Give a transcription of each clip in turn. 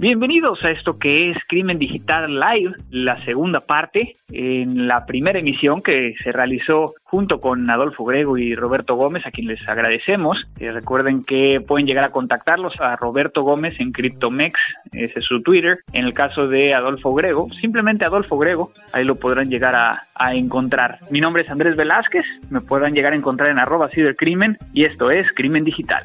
Bienvenidos a esto que es Crimen Digital Live, la segunda parte, en la primera emisión que se realizó junto con Adolfo Grego y Roberto Gómez, a quien les agradecemos. Eh, recuerden que pueden llegar a contactarlos a Roberto Gómez en CryptoMex, ese es su Twitter. En el caso de Adolfo Grego, simplemente Adolfo Grego, ahí lo podrán llegar a, encontrar. Mi nombre es Andrés Velázquez, me podrán llegar a encontrar en arroba cibercrimen y esto es Crimen Digital.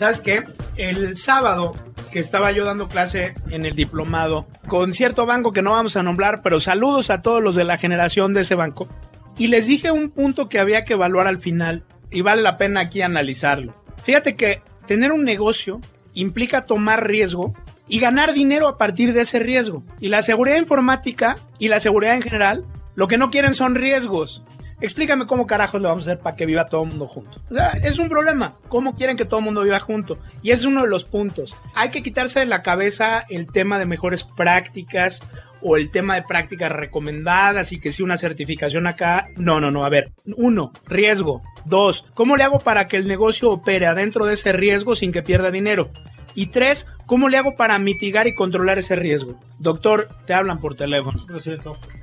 ¿Sabes qué? El sábado que estaba yo dando clase en el diplomado con cierto banco que no vamos a nombrar, pero saludos a todos los de la generación de ese banco. Y les dije un punto que había que evaluar al final y vale la pena aquí analizarlo. Fíjate que tener un negocio implica tomar riesgo y ganar dinero a partir de ese riesgo. Y la seguridad informática y la seguridad en general lo que no quieren son riesgos. Explícame cómo carajos lo vamos a hacer para que viva todo el mundo junto. O sea, es un problema. ¿Cómo quieren que todo el mundo viva junto? Y ese es uno de los puntos. Hay que quitarse de la cabeza el tema de mejores prácticas o el tema de prácticas recomendadas y que si una certificación acá. No, no, no. A ver, uno, riesgo. Dos, ¿cómo le hago para que el negocio opere adentro de ese riesgo sin que pierda dinero? Y tres, ¿cómo le hago para mitigar y controlar ese riesgo? Doctor, te hablan por teléfono.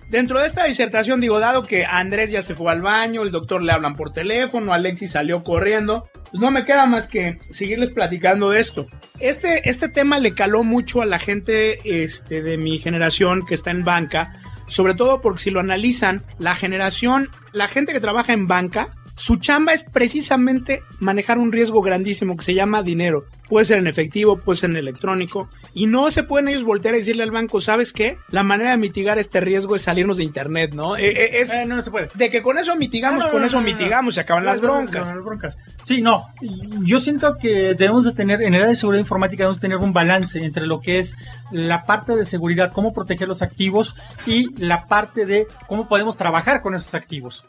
Dentro de esta disertación, digo, dado que Andrés ya se fue al baño, el doctor le hablan por teléfono, Alexis salió corriendo, pues no me queda más que seguirles platicando de esto. Este, este tema le caló mucho a la gente este, de mi generación que está en banca, sobre todo porque si lo analizan, la generación, la gente que trabaja en banca, su chamba es precisamente manejar un riesgo grandísimo que se llama dinero. Puede ser en efectivo, puede ser en electrónico. Y no se pueden ellos voltear a decirle al banco, ¿sabes qué? La manera de mitigar este riesgo es salirnos de internet, ¿no? Eh, eh, es, Eh, no, no se puede. de que con eso mitigamos, No, no, con eso mitigamos, se acaban las broncas. no, broncas. Sí, no. Yo siento que debemos de tener, en el área de seguridad informática, debemos tener un balance entre lo que es la parte de seguridad, cómo proteger los activos y la parte de cómo podemos trabajar con esos activos.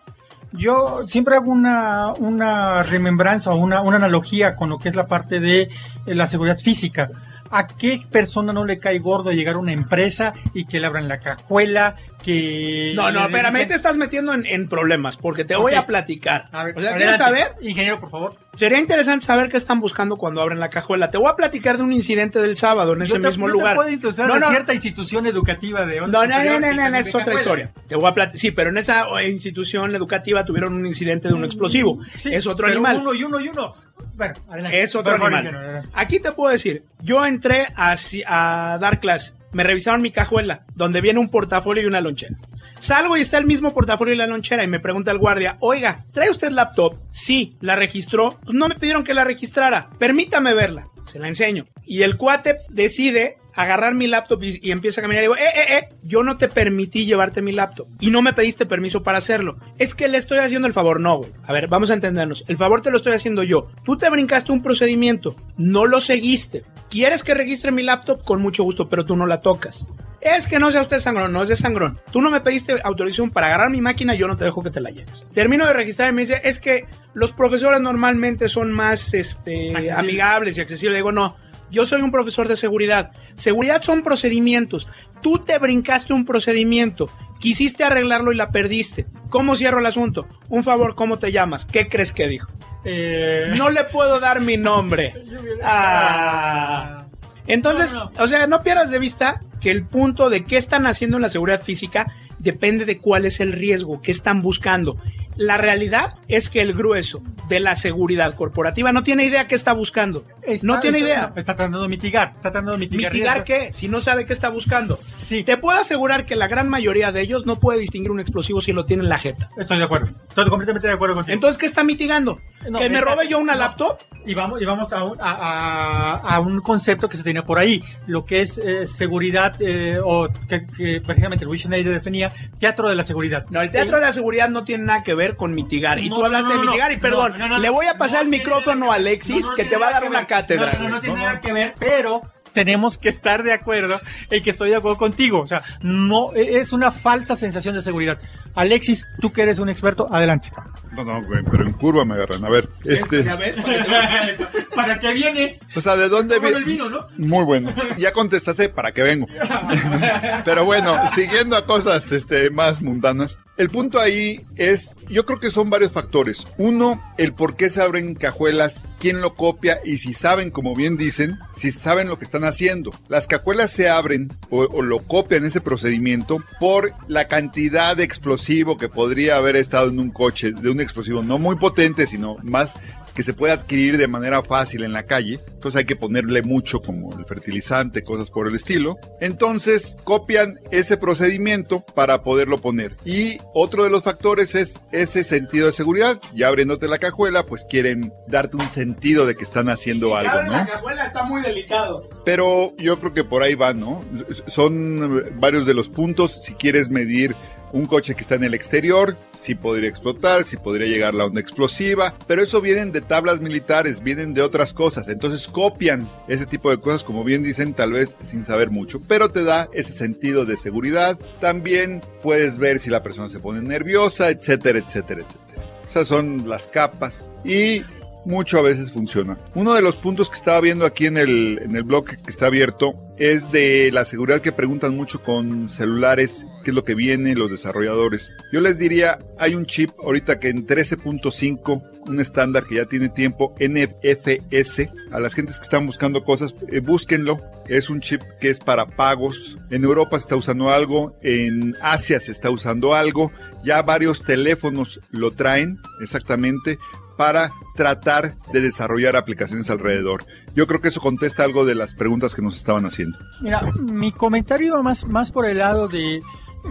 Yo siempre hago una, una remembranza o una, una analogía con lo que es la parte de eh, la seguridad física. ¿A qué persona no le cae gordo llegar a una empresa y que le abran la cajuela? Que No, no, espérame, ahí dicen- te estás metiendo en, en problemas, porque te voy a platicar. A ver, o sea, adelante. ¿quieres saber? Ingeniero, por favor. Sería interesante saber qué están buscando cuando abren la cajuela. Te voy a platicar de un incidente del sábado en ese te- mismo yo te lugar. puedo introducir No, a no. cierta institución educativa de No, no, no, no, no, no, es otra historia. Te voy a platicar. Sí, pero en esa eh, institución educativa tuvieron un incidente de un explosivo. Sí, es otro animal. Uno y uno y uno. Bueno, adelante. Es otro animal. Aquí te puedo decir, yo entré a, a dar clase, me revisaron mi cajuela, donde viene un portafolio y una lonchera. Salgo y está el mismo portafolio y la lonchera y me pregunta el guardia, oiga, ¿trae usted laptop? Sí, ¿la registró? Pues no me pidieron que la registrara, permítame verla. Se la enseño. Y el cuate decide agarrar mi laptop y, y empieza a caminar y digo, eh, eh, eh, yo no te permití llevarte mi laptop y no me pediste permiso para hacerlo. Es que le estoy haciendo el favor, no, güey. A ver, vamos a entendernos. El favor te lo estoy haciendo yo. Tú te brincaste un procedimiento, no lo seguiste. ¿Quieres que registre mi laptop? Con mucho gusto, pero tú no la tocas. Es que no sea usted sangrón, no es de sangrón. Tú no me pediste autorización para agarrar mi máquina, yo no te dejo que te la lleves. Termino de registrar y me dice, es que los profesores normalmente son más este, Accesible. amigables y accesibles. Le digo, no, yo soy un profesor de seguridad. Seguridad son procedimientos. Tú te brincaste un procedimiento, quisiste arreglarlo y la perdiste. ¿Cómo cierro el asunto? Un favor, ¿cómo te llamas? ¿Qué crees que dijo? Eh, No le puedo dar mi nombre. Ah. Entonces, No, no. o sea, no pierdas de vista que el punto de qué están haciendo en la seguridad física depende de cuál es el riesgo, qué están buscando. La realidad es que el grueso de la seguridad corporativa no tiene idea qué está buscando. no tiene idea. Está tratando de mitigar. Está tratando de mitigar. ¿Mitigar qué? Si no sabe qué está buscando. Sí. Te puedo asegurar que la gran mayoría de ellos no puede distinguir un explosivo si lo tiene en la jeta. Estoy de acuerdo. Estoy completamente de acuerdo contigo. Entonces, ¿qué está mitigando? No, ¿Que me robe yo una laptop? Y vamos, y vamos a, un, a, a- a un concepto que se tenía por ahí, lo que es eh, seguridad, eh, o que, que precisamente Luis Schneider definía, teatro de la seguridad. No, el teatro de la seguridad no tiene nada que ver con mitigar. Y tú hablaste no, de mitigar y perdón, le voy a pasar el micrófono a Alexis que te va a dar una cátedra. No, no, tiene nada que ver, pero tenemos que estar de acuerdo en que estoy de acuerdo contigo. O sea, no e- es una falsa sensación de seguridad. Alexis, tú que eres un experto, adelante. No, no, güey, pero en curva me agarran. A ver, este. ¿Ya ves? Para que te- ¿Para qué vienes? O sea, ¿de dónde Como el vi- vino, ¿no? Muy bueno. Ya contestaste para que vengo. Pero bueno, siguiendo a cosas este, más mundanas. El punto ahí es, yo creo que son varios factores. Uno, el por qué se abren cajuelas, quién lo copia y si saben, como bien dicen, si saben lo que están haciendo. Las cajuelas se abren o, o lo copian ese procedimiento por la cantidad de explosivo que podría haber estado en un coche, de un explosivo no muy potente, sino más que se puede adquirir de manera fácil en la calle. Entonces hay que ponerle mucho como el fertilizante, cosas por el estilo. Entonces copian ese procedimiento para poderlo poner. Y otro de los factores es ese sentido de seguridad. Ya abriéndote la cajuela, pues quieren darte un sentido de que están haciendo algo, Abre la ¿no? cajuela está muy delicado. Pero yo creo que por ahí va, ¿no? Son varios de los puntos. Si quieres medir un coche que está en el exterior, si podría explotar, si podría llegar la onda explosiva, pero eso vienen de tablas militares, vienen de otras cosas, entonces copian ese tipo de cosas, como bien dicen, tal vez sin saber mucho, pero te da ese sentido de seguridad. También puedes ver si la persona se pone nerviosa, etcétera, etcétera, etcétera. Esas son las capas y mucho a veces funciona. Uno de los puntos que estaba viendo aquí en el, en el blog que está abierto es de la seguridad que preguntan mucho con celulares, qué es lo que viene, los desarrolladores. Yo les diría, hay un chip ahorita que en 13.5, un estándar que ya tiene tiempo, NFS, a las gentes que están buscando cosas, eh, búsquenlo. Es un chip que es para pagos. En Europa se está usando algo, en Asia se está usando algo, ya varios teléfonos lo traen exactamente para tratar de desarrollar aplicaciones alrededor. Yo creo que eso contesta algo de las preguntas que nos estaban haciendo. Mira, mi comentario iba más, más por el lado de,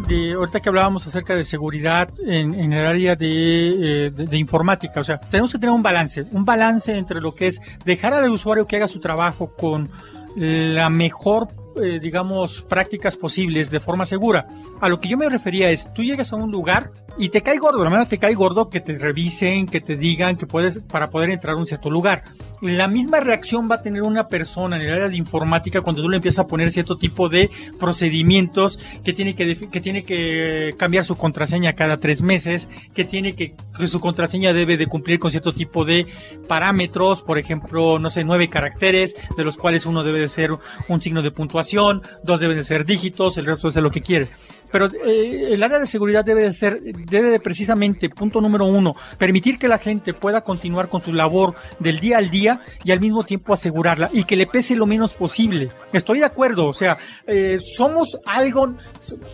de ahorita que hablábamos acerca de seguridad en, el área eh, de informática. O sea, tenemos que tener un balance, un balance entre lo que es dejar al usuario que haga su trabajo con la mejor, eh, digamos, prácticas posibles de forma segura. A lo que yo me refería es, tú llegas a un lugar y te cae gordo, la verdad te cae gordo que te revisen, que te digan que puedes, para poder entrar a un cierto lugar. La misma reacción va a tener una persona en el área de informática cuando tú le empiezas a poner cierto tipo de procedimientos que tiene que, que tiene que cambiar su contraseña cada tres meses, que tiene que, que su contraseña debe de cumplir con cierto tipo de parámetros, por ejemplo, no sé, nueve caracteres, de los cuales uno debe de ser un signo de puntuación, dos deben de ser dígitos, el resto es lo que quiere. Pero eh, el área de seguridad debe de ser, debe de precisamente, punto número uno, permitir que la gente pueda continuar con su labor del día al día y al mismo tiempo asegurarla y que le pese lo menos posible. Estoy de acuerdo, o sea, eh, somos algo,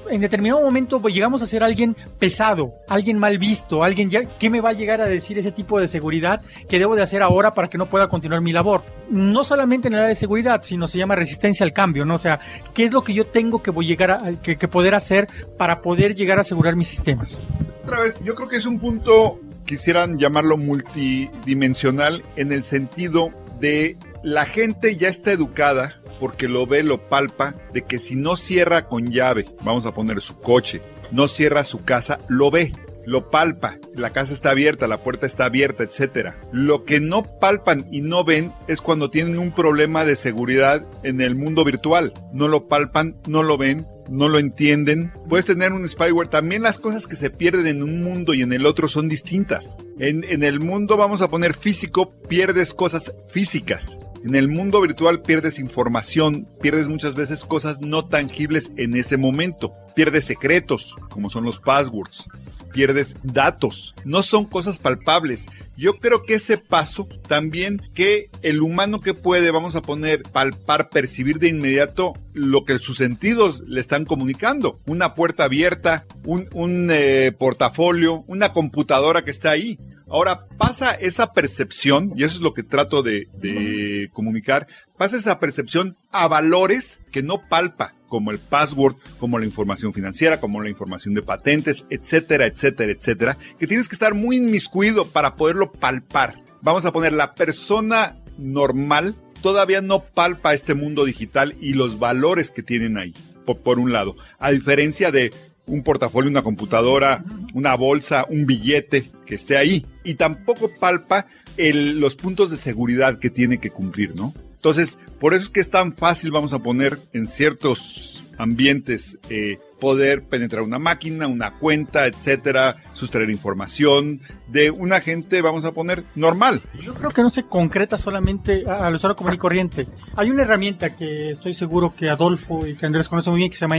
en determinado momento pues, llegamos a ser alguien pesado, alguien mal visto, alguien ya, ¿qué me va a llegar a decir ese tipo de seguridad que debo de hacer ahora para que no pueda continuar mi labor? No solamente en el área de seguridad, sino se llama resistencia al cambio, ¿no? O sea, ¿qué es lo que yo tengo que voy llegar a, que, que poder hacer para poder llegar a asegurar mis sistemas? Otra vez, yo creo que es un punto, quisieran llamarlo multidimensional, en el sentido de la gente ya está educada porque lo ve, lo palpa, de que si no cierra con llave, vamos a poner su coche, no cierra su casa, lo ve, lo palpa, la casa está abierta, la puerta está abierta, etcétera. Lo que no palpan y no ven es cuando tienen un problema de seguridad en el mundo virtual. No lo palpan, no lo ven, no lo entienden. Puedes tener un spyware. También las cosas que se pierden en un mundo y en el otro son distintas. En, en el mundo, vamos a poner físico, pierdes cosas físicas. En el mundo virtual pierdes información, pierdes muchas veces cosas no tangibles en ese momento. Pierdes secretos, como son los passwords. Pierdes datos. No son cosas palpables. Yo creo que ese paso también que el humano que puede, vamos a poner, palpar, percibir de inmediato lo que sus sentidos le están comunicando. Una puerta abierta, un, eh, portafolio, una computadora que está ahí. Ahora pasa esa percepción, y eso es lo que trato de, de comunicar, pasa esa percepción a valores que no palpa, como el password, como la información financiera, como la información de patentes, etcétera, etcétera, etcétera, que tienes que estar muy inmiscuido para poderlo palpar. Vamos a poner la persona normal todavía no palpa este mundo digital y los valores que tienen ahí, por, por un lado, a diferencia de un portafolio, una computadora, una bolsa, un billete que esté ahí. Y tampoco palpa el, los puntos de seguridad que tiene que cumplir, ¿no? Entonces, por eso es que es tan fácil, vamos a poner en ciertos ambientes, eh, poder penetrar una máquina, una cuenta, etcétera, sustraer información de un agente, vamos a poner, normal. Yo creo que no se concreta solamente al usuario común y corriente. Hay una herramienta que estoy seguro que Adolfo y que Andrés conocen muy bien que se llama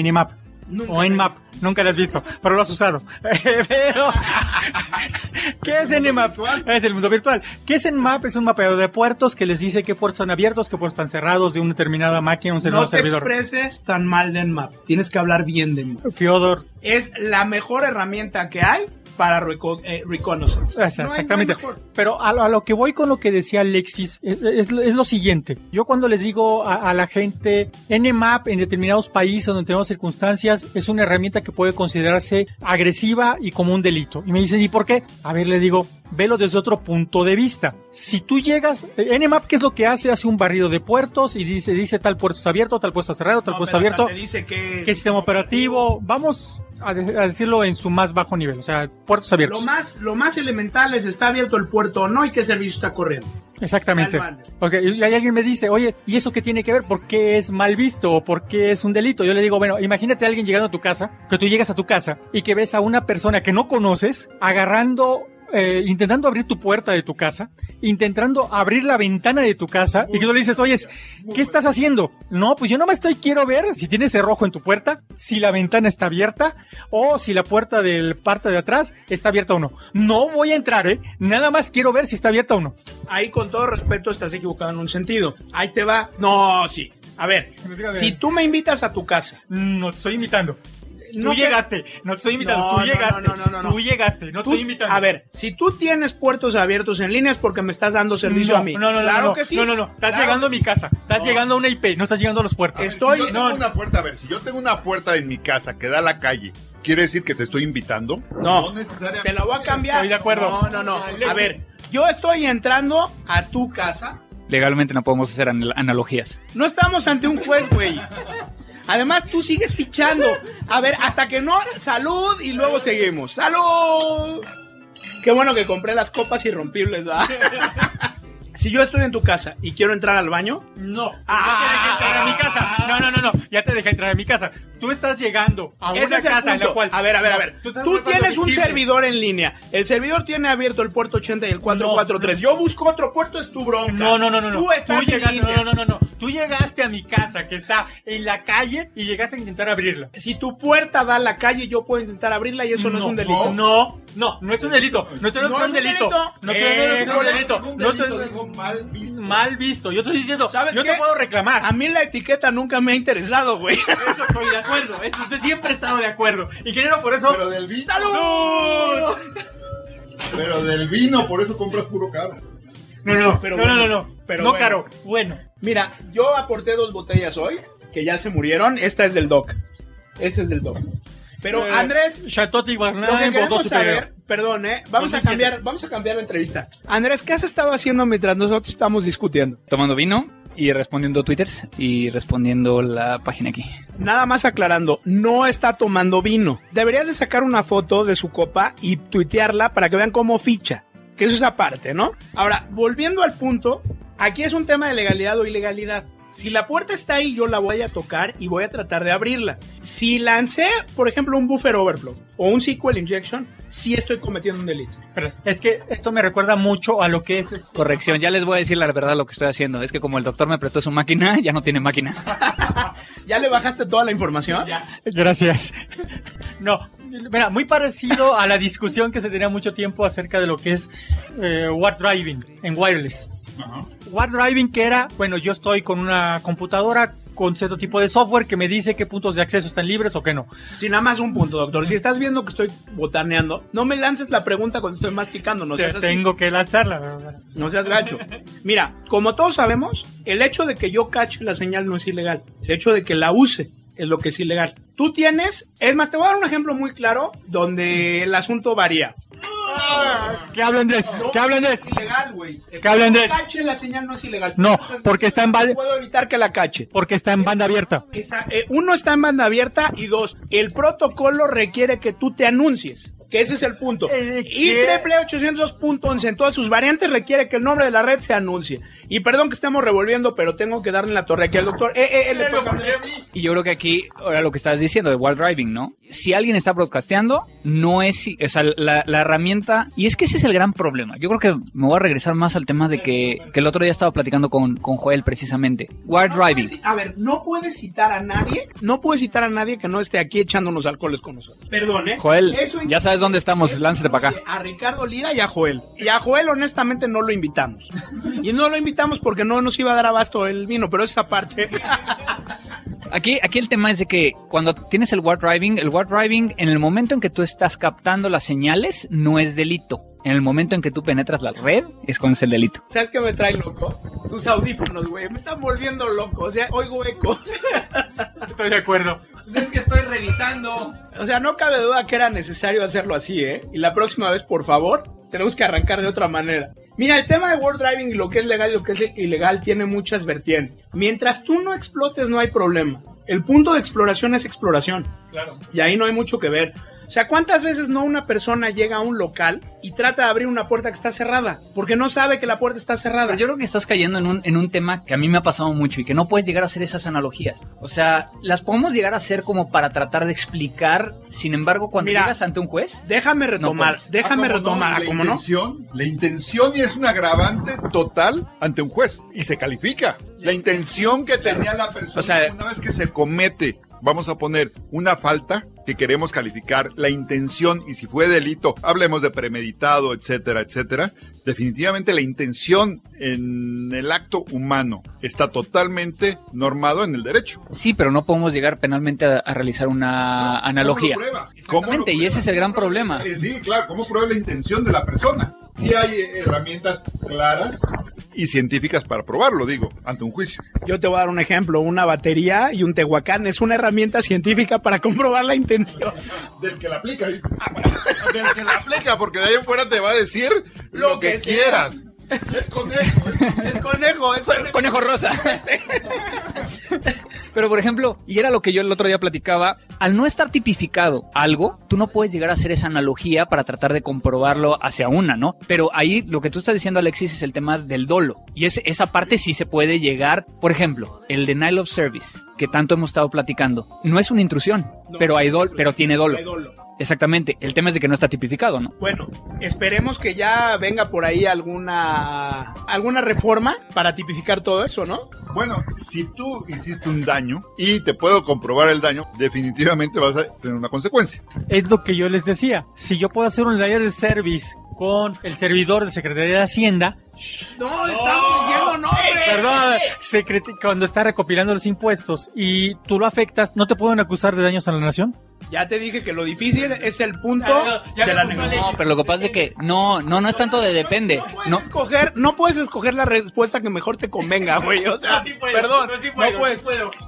O Nmap, nunca la has visto, pero lo has usado. pero, ¿qué es Nmap? Es el mundo virtual. ¿Qué es Nmap? Es un mapeado de puertos que les dice qué puertos están abiertos, qué puertos están cerrados de una determinada máquina, un No te servidor. expreses tan mal de Nmap. Tienes que hablar bien de Nmap. Fiodor, Es la mejor herramienta que hay para reco- eh, reconnaissance. No exactamente. no hay mejor. Pero a, a lo que voy con lo que decía Alexis es, es- es lo siguiente. Yo cuando les digo a, a la gente, Nmap en determinados países o en determinadas circunstancias es una herramienta que puede considerarse agresiva y como un delito. Y me dicen, ¿y por qué? A ver, le digo, velo desde otro punto de vista. Si tú llegas, eh, Nmap, ¿qué es lo que hace? Hace un barrido de puertos y dice, dice tal puerto está abierto, tal puerto está cerrado, tal No, puerto está abierto. te dice que ¿Qué sistema operativo? Vamos a, de- a decirlo en su más bajo nivel, o sea, puertos abiertos. Lo más, lo más elemental es está abierto el puerto o no y qué servicio está corriendo. Exactamente. Al banner. Ok, y ahí alguien me dice, oye, ¿y eso qué tiene que ver? ¿Por qué es mal visto? ¿O por qué es un delito? Yo le digo, bueno, imagínate a alguien llegando a tu casa, que tú llegas a tu casa y que ves a una persona que no conoces agarrando, eh, intentando abrir tu puerta de tu casa, intentando abrir la ventana de tu casa y que tú le dices, oye, ¿qué estás haciendo? No, pues yo no me estoy, quiero ver si tienes cerrojo en tu puerta, si la ventana está abierta o si la puerta del parte de atrás está abierta o no. No voy a entrar, ¿eh? Nada más quiero ver si está abierta o no. Ahí con todo respeto estás equivocado en un sentido. Ahí te va. No, sí. A ver, si tú me invitas a tu casa, No te estoy invitando. No tú llegaste, no te estoy invitando, No, tú no, llegaste, no, no, no, no. tú llegaste, no te estoy invitando. a ver, si tú tienes puertos abiertos en línea es porque me estás dando servicio no, a mí. No, no, no, claro no, que sí. no, no, no, estás Claro llegando a mi sí. casa, estás No. llegando a una IP, no estás llegando a los puertos. Estoy- si yo tengo no. una puerta, a ver, si yo tengo una puerta en mi casa que da a la calle, ¿quiere decir que te estoy invitando? No, necesariamente. te la voy a cambiar. Estoy de acuerdo. No, no, no. Alexis. A ver, yo estoy entrando a tu casa. Legalmente no podemos hacer anal- analogías. No estamos ante un juez, güey. Además, tú sigues fichando. A ver, hasta que no. Salud y luego seguimos. ¡Salud! Qué bueno que compré las copas irrompibles, ¿va? Si yo estoy en tu casa y quiero entrar al baño, No, Ah. ya te dejé entrar a mi casa. No, no, no, no, ya te dejé entrar a mi casa. Tú estás llegando a una es casa en la cual. A ver, a ver, a No, ver. Tú tienes un visible. servidor en línea. El servidor tiene abierto el puerto 80 y el 443. Yo busco otro puerto, es tu bronca. No, no, no, no, no. Tú estás en llegaste, línea. no, no, no, no. Tú llegaste a mi casa que está en la calle y llegaste a intentar abrirla. Si tu puerta da a la calle, yo puedo intentar abrirla y eso no, es un delito. No, no, no es un delito. No No es un un delito. delito. No estoy hablando que Eh, sea un no, delito. Un No delito, estoy digo, mal visto. mal visto. Yo estoy diciendo, ¿Sabes yo qué? te puedo reclamar. A mí la etiqueta nunca me ha interesado, güey. Eso estoy de acuerdo. Eso, yo siempre he estado de acuerdo. Y quiero por eso. Pero del vino. ¡Salud! Pero del vino, por eso compras puro caro. No, no, Pero no, no, bueno, no, no. pero no bueno. caro. Bueno. Mira, yo aporté dos botellas hoy, que ya se murieron. Esta es del Doc. Esta es del Doc. Pero Eh, Andrés, Chateau Tigbarnán, lo que queremos saber, perdón, eh, vamos a 2007. cambiar, vamos a cambiar la entrevista. Andrés, ¿qué has estado haciendo mientras nosotros estamos discutiendo? Tomando vino y respondiendo twitters y respondiendo la página aquí. Nada más aclarando, no está tomando vino. Deberías de sacar una foto de su copa y tuitearla para que vean cómo ficha. Que eso es aparte, ¿no? Ahora, volviendo al punto, aquí es un tema de legalidad o ilegalidad. Si la puerta está ahí, yo la voy a tocar y voy a tratar de abrirla. Si lancé, por ejemplo, un buffer overflow o un SQL injection, sí estoy cometiendo un delito. Pero Es que esto me recuerda mucho a lo que es. este- Corrección, ya les voy a decir la verdad lo que estoy haciendo. Es que como el doctor me prestó su máquina, ya no tiene máquina. ¿Ya le bajaste toda la información? Gracias. No, Mira, muy parecido a la discusión que se tenía mucho tiempo acerca de lo que es eh, War Driving en wireless. War Driving que era, bueno, yo estoy con una computadora con cierto tipo de software que me dice qué puntos de acceso están libres o qué no. Si nada más un punto, doctor. Si estás viendo que estoy botaneando, no me lances la pregunta cuando estoy masticando. No Te seas así. tengo que lanzarla. ¿verdad? No seas gacho. Mira, como todos sabemos, el hecho de que yo cache la señal no es ilegal. El hecho de que la use es lo que es ilegal. Tú tienes, es más, te voy a dar un ejemplo muy claro donde el asunto varía. ¿Qué habla Andrés? ¿Qué habla Andrés? Es ilegal, güey. El ¿Qué habla, Andrés? Que cache la señal no es ilegal. No, porque está en No base- puedo evitar que la cache. Porque está en banda abierta. Esa- eh, uno está en banda abierta y dos, el protocolo requiere que tú te anuncies. Que ese es el punto. Eh, y triple 802.11 en todas sus variantes requiere que el nombre de la red se anuncie. Y perdón que estemos revolviendo, pero tengo que darle la torre aquí al doctor. Eh, eh, eh, le toca a Andrés. Y yo creo que aquí, ahora lo que estás diciendo de War Driving, ¿no? Si alguien está broadcasteando, no es, o sea, la, la herramienta, y es que ese es el gran problema. Yo creo que me voy a regresar más al tema de que, que el otro día estaba platicando con, con Joel precisamente. No Driving. puedes- a ver, no puedes citar a nadie, no puedes citar a nadie que no esté aquí echándonos alcoholes con nosotros. Perdón, ¿eh? Joel, Eso ya sabes dónde estamos, lánzate para acá. A Ricardo Lira y a Joel. Y a Joel, honestamente, no lo invitamos. Y no lo invitamos porque no nos iba a dar abasto el vino, pero esa parte. Aquí, aquí el tema es de que cuando tienes el War Driving, el War Driving, en el momento en que tú estás captando las señales, no es delito. En el momento en que tú penetras la red, es cuando es el delito. ¿Sabes qué me trae loco? Tus audífonos, güey. Me están volviendo loco. O sea, oigo ecos. Estoy de acuerdo. Es que estoy revisando. O sea, no cabe duda que era necesario hacerlo así, ¿eh? Y la próxima vez, por favor, tenemos que arrancar de otra manera. Mira, el tema de World Driving y lo que es legal y lo que es ilegal tiene muchas vertientes. Mientras tú no explotes, no hay problema. El punto de exploración es exploración. Claro. Y ahí no hay mucho que ver. O sea, ¿cuántas veces no una persona llega a un local y trata de abrir una puerta que está cerrada? Porque no sabe que la puerta está cerrada. Pero yo creo que estás cayendo en un, en un tema que a mí me ha pasado mucho y que no puedes llegar a hacer esas analogías. O sea, las podemos llegar a hacer como para tratar de explicar. Sin embargo, cuando Mira, llegas ante un juez, Déjame retomar, déjame Ah, ¿cómo no? retomar, La ¿ah, ¿cómo no? intención, La intención y es un agravante total ante un juez y se califica. La intención que tenía la persona O sea- una vez que se comete, vamos a poner una falta que queremos calificar, la intención y si fue delito, hablemos de premeditado, etcétera, etcétera. Definitivamente la intención en el acto humano está totalmente normado en el derecho. sí, pero no podemos llegar penalmente a, a realizar una analogía. ¿Cómo lo? ¿Cómo lo y ese es el gran problema. Eh, Sí, claro, ¿cómo prueba la intención de la persona? Sí hay herramientas claras y científicas para probarlo, digo, ante un juicio. Yo te voy a dar un ejemplo, una batería y un tehuacán es una herramienta científica para comprobar la intención. Del que la aplica, dice. Del que la aplica, porque de ahí en fuera te va a decir lo, Lo que, quieras. Es conejo. Es conejo, es conejo. Conejo rosa. Pero por ejemplo, y era lo que yo el otro día platicaba, al no estar tipificado algo, tú no puedes llegar a hacer esa analogía para tratar de comprobarlo hacia una, ¿no? Pero ahí lo que tú estás diciendo, Alexis, es el tema del dolo. Y es, esa parte sí se puede llegar, por ejemplo, el denial of service, que tanto hemos estado platicando, no es una intrusión, No, pero hay dol, pero tiene dolo. Hay dolo. Exactamente. El tema es de que no está tipificado, ¿no? Bueno, esperemos que ya venga por ahí alguna alguna reforma para tipificar todo eso, ¿no? Bueno, si tú hiciste un daño y te puedo comprobar el daño, definitivamente vas a tener una consecuencia. Es lo que yo les decía. Si yo puedo hacer un layer de service con el servidor de Secretaría de Hacienda, No, estamos diciendo nombre. perdón, secret- cuando está recopilando los impuestos y tú lo afectas, ¿no te pueden acusar de daños a la nación? Ya te dije que lo difícil es el punto Ya, ya, ya de la negociación. No, pero lo que pasa es que no, no, no es tanto de depende. No puedes No, escoger, no puedes escoger la respuesta que mejor te convenga, güey. O sea, perdón, no puedes.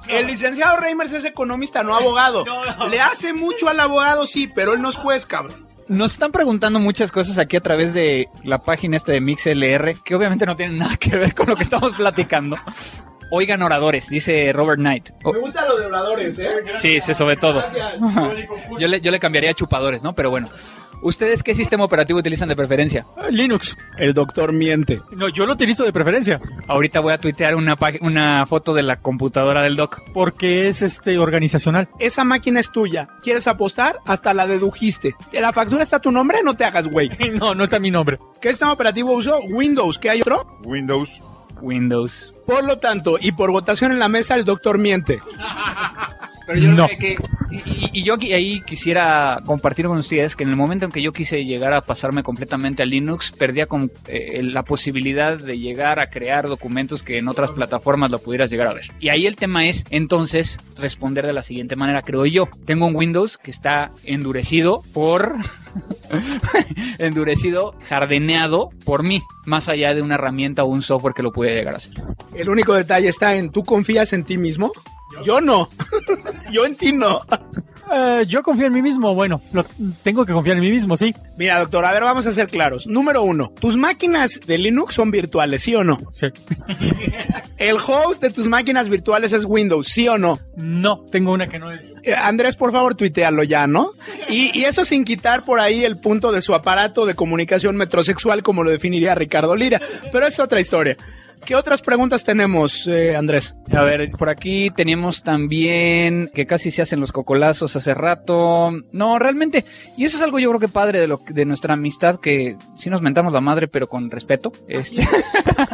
El licenciado Reimers es economista, no abogado. No, no. Le hace mucho al abogado, sí, pero él no es juez, cabrón. Nos están preguntando muchas cosas aquí a través de la página esta de MixLR, que obviamente no tienen nada que ver con lo que estamos platicando. Oigan oradores, dice Robert Knight. O- Me gusta lo de oradores, ¿eh? sí, sí, sobre todo. Gracias. Yo le, yo le cambiaría a chupadores, ¿no? Pero bueno. ¿Ustedes qué sistema operativo utilizan de preferencia? Linux. El doctor miente. No, yo lo utilizo de preferencia Ahorita voy a tuitear una, una foto de la computadora del doc. porque es este organizacional. Esa máquina es tuya. ¿Quieres apostar? Hasta la dedujiste. ¿En la factura está tu nombre? No te hagas, güey. No, no está mi nombre. ¿Qué sistema operativo usó? Windows. ¿Qué hay otro? Windows. Windows. Por lo tanto, y por votación en la mesa, el doctor miente. Pero yo No. creo que, Y, yo ahí quisiera compartir con ustedes que en el momento en que yo quise llegar a pasarme completamente a Linux, perdía eh, la posibilidad de llegar a crear documentos que en otras plataformas lo pudieras llegar a ver. Y ahí el tema es entonces responder de la siguiente manera, creo yo. Tengo un Windows que está endurecido por endurecido, jardineado por mí, más allá de una herramienta o un software que lo puede llegar a hacer. El único detalle está en, ¿tú confías en ti mismo? Yo no. Yo en ti no. Eh, yo confío en mí mismo. Bueno, lo, tengo que confiar en mí mismo, sí. Mira, doctor, a ver, vamos a ser claros. Número uno, tus máquinas de Linux son virtuales, ¿sí o no? Sí. El host de tus máquinas virtuales es Windows, ¿sí o no? No, tengo una que no es. Eh, Andrés, por favor, tuitealo ya, ¿no? Y, y, eso sin quitar por ahí el punto de su aparato de comunicación metrosexual, como lo definiría Ricardo Lira. Pero es otra historia. ¿Qué otras preguntas tenemos, eh, Andrés? A ver, por aquí teníamos también que casi se hacen los cocolazos hace rato. No, realmente, y eso es algo yo creo que padre de, lo, de nuestra amistad, que sí nos mentamos la madre, pero con respeto. Este.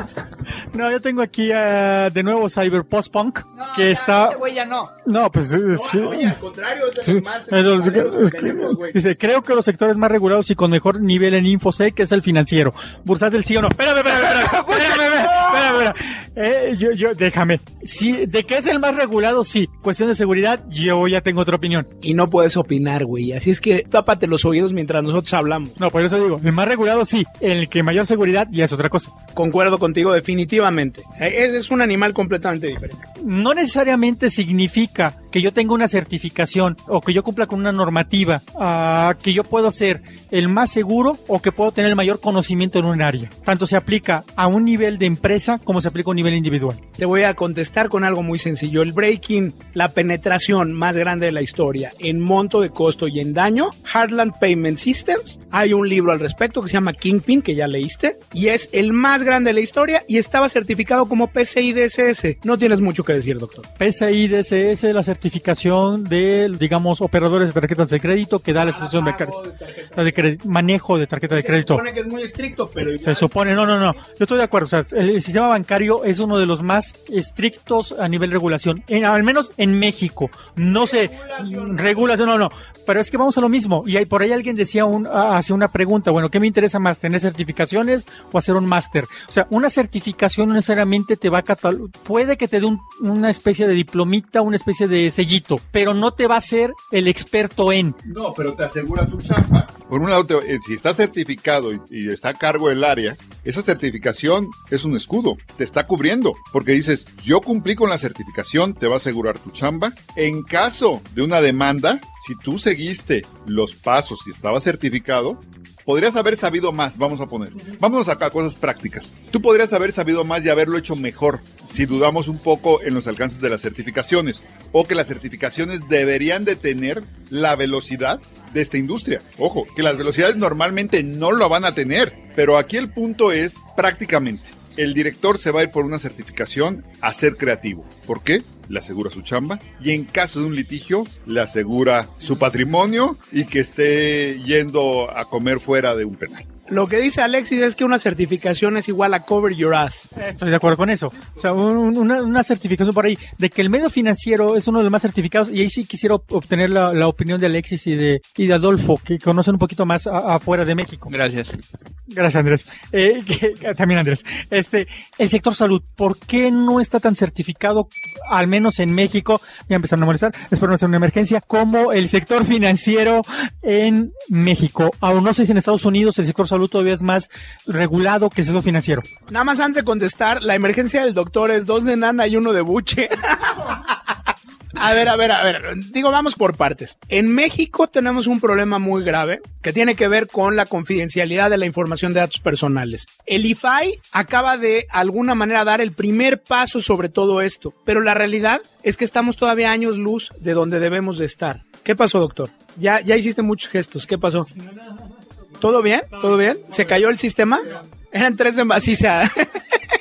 no, yo tengo aquí uh, de nuevo Cyber Post Punk, no, que ya, está... Ese güey ya no. No, pues... No, sí. Oye, al contrario, es de los más... tenemos, dice, creo que los sectores más regulados y con mejor nivel en InfoSec es el financiero. Bursátil sí o no. Espérame, espérame, espérame. espérame, espérame. Espera, eh, yo, yo, déjame. Sí, de que es el más regulado, sí. Cuestión de seguridad, yo ya tengo otra opinión. Y no puedes opinar, güey. Así es que tápate los oídos mientras nosotros hablamos. No, por eso digo, el más regulado, sí. El que mayor seguridad ya es otra cosa. Concuerdo contigo definitivamente. Ese es un animal completamente diferente. No necesariamente significa que yo tenga una certificación o que yo cumpla con una normativa, uh, que yo puedo ser el más seguro o que puedo tener el mayor conocimiento en un área. Tanto se aplica a un nivel de empresa como se aplica a un nivel individual. Te voy a contestar con algo muy sencillo. El breaking, la penetración más grande de la historia en monto de costo y en daño, Heartland Payment Systems. Hay un libro al respecto que se llama Kingpin, que ya leíste, y es el más grande de la historia y estaba certificado como PCI DSS. No tienes mucho que decir, doctor. PCI DSS, la certificación de, digamos, operadores de tarjetas de crédito que da la institución de, de, de manejo de tarjeta de crédito. Se supone que es muy estricto, pero. Se supone, no, no, no. Yo estoy de acuerdo. O sea, el, el sistema bancario es uno de los más estrictos a nivel regulación, en, al menos en México. No sé, regulación. regulación, no, no. Pero es que vamos a lo mismo. Y hay, por ahí alguien decía un, hace una pregunta, bueno, ¿qué me interesa más? ¿Tener certificaciones o hacer un máster? O sea, una certificación no necesariamente te va a catalogar, puede que te dé un, una especie de diplomita, una especie de sellito, pero no te va a ser el experto en. No, pero te asegura tu chamba. Por un lado, te, si está certificado y, y está a cargo del área, esa certificación es un escudo, te está cubriendo, porque dices, yo cumplí con la certificación, te va a asegurar tu chamba. En caso de una demanda, si tú seguiste los pasos y estaba certificado, podrías haber sabido más, vamos a poner. Vámonos acá a cosas prácticas. Tú podrías haber sabido más y haberlo hecho mejor si dudamos un poco en los alcances de las certificaciones o que las certificaciones deberían de tener la velocidad de esta industria. Ojo, que las velocidades normalmente no lo van a tener, pero aquí el punto es prácticamente. El director se va a ir por una certificación a ser creativo. ¿Por qué? Le asegura su chamba y en caso de un litigio le asegura su patrimonio y que esté yendo a comer fuera de un penal. Lo que dice Alexis es que una certificación es igual a cover your ass. Estoy de acuerdo con eso. O sea, un, una, una, certificación por ahí de que el medio financiero es uno de los más certificados y ahí sí quisiera obtener la, la opinión de Alexis y de, y de Adolfo, que conocen un poquito más a, afuera de México. Gracias. Gracias, Andrés. Eh, que, también, Andrés. Este, el sector salud, ¿por qué no está tan certificado, al menos en México? Ya empezaron a molestar, espero no ser una emergencia, como el sector financiero en México. Aún no sé si en Estados Unidos el sector salud todavía es más regulado que el sector financiero. Nada más antes de contestar, la emergencia del doctor es dos de nana y uno de buche. A ver, a ver, a ver. Digo, vamos por partes. En México tenemos un problema muy grave que tiene que ver con la confidencialidad de la información de datos personales. El IFAI acaba de alguna manera dar el primer paso sobre todo esto, pero la realidad es que estamos todavía años luz de donde debemos de estar. ¿Qué pasó, doctor? Ya, ya hiciste muchos gestos. ¿Qué pasó? ¿Todo bien? ¿Todo bien? ¿Se cayó el sistema? Eran tres de más, sí, o sea.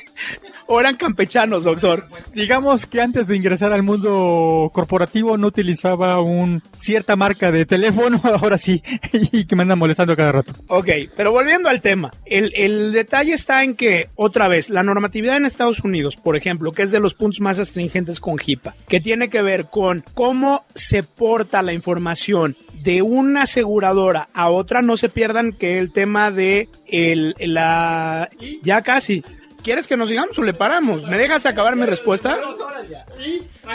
o eran campechanos, doctor. digamos que antes de ingresar al mundo corporativo no utilizaba un cierta marca de teléfono, ahora sí, y que me andan molestando cada rato. Ok, pero volviendo al tema, el, el detalle está en que, otra vez, la normatividad en Estados Unidos, por ejemplo, que es de los puntos más astringentes con HIPAA, que tiene que ver con cómo se porta la información de una aseguradora a otra, no se pierdan que el tema de el, la... Ya casi. ¿Quieres que nos sigamos o le paramos? ¿Me dejas acabar mi respuesta?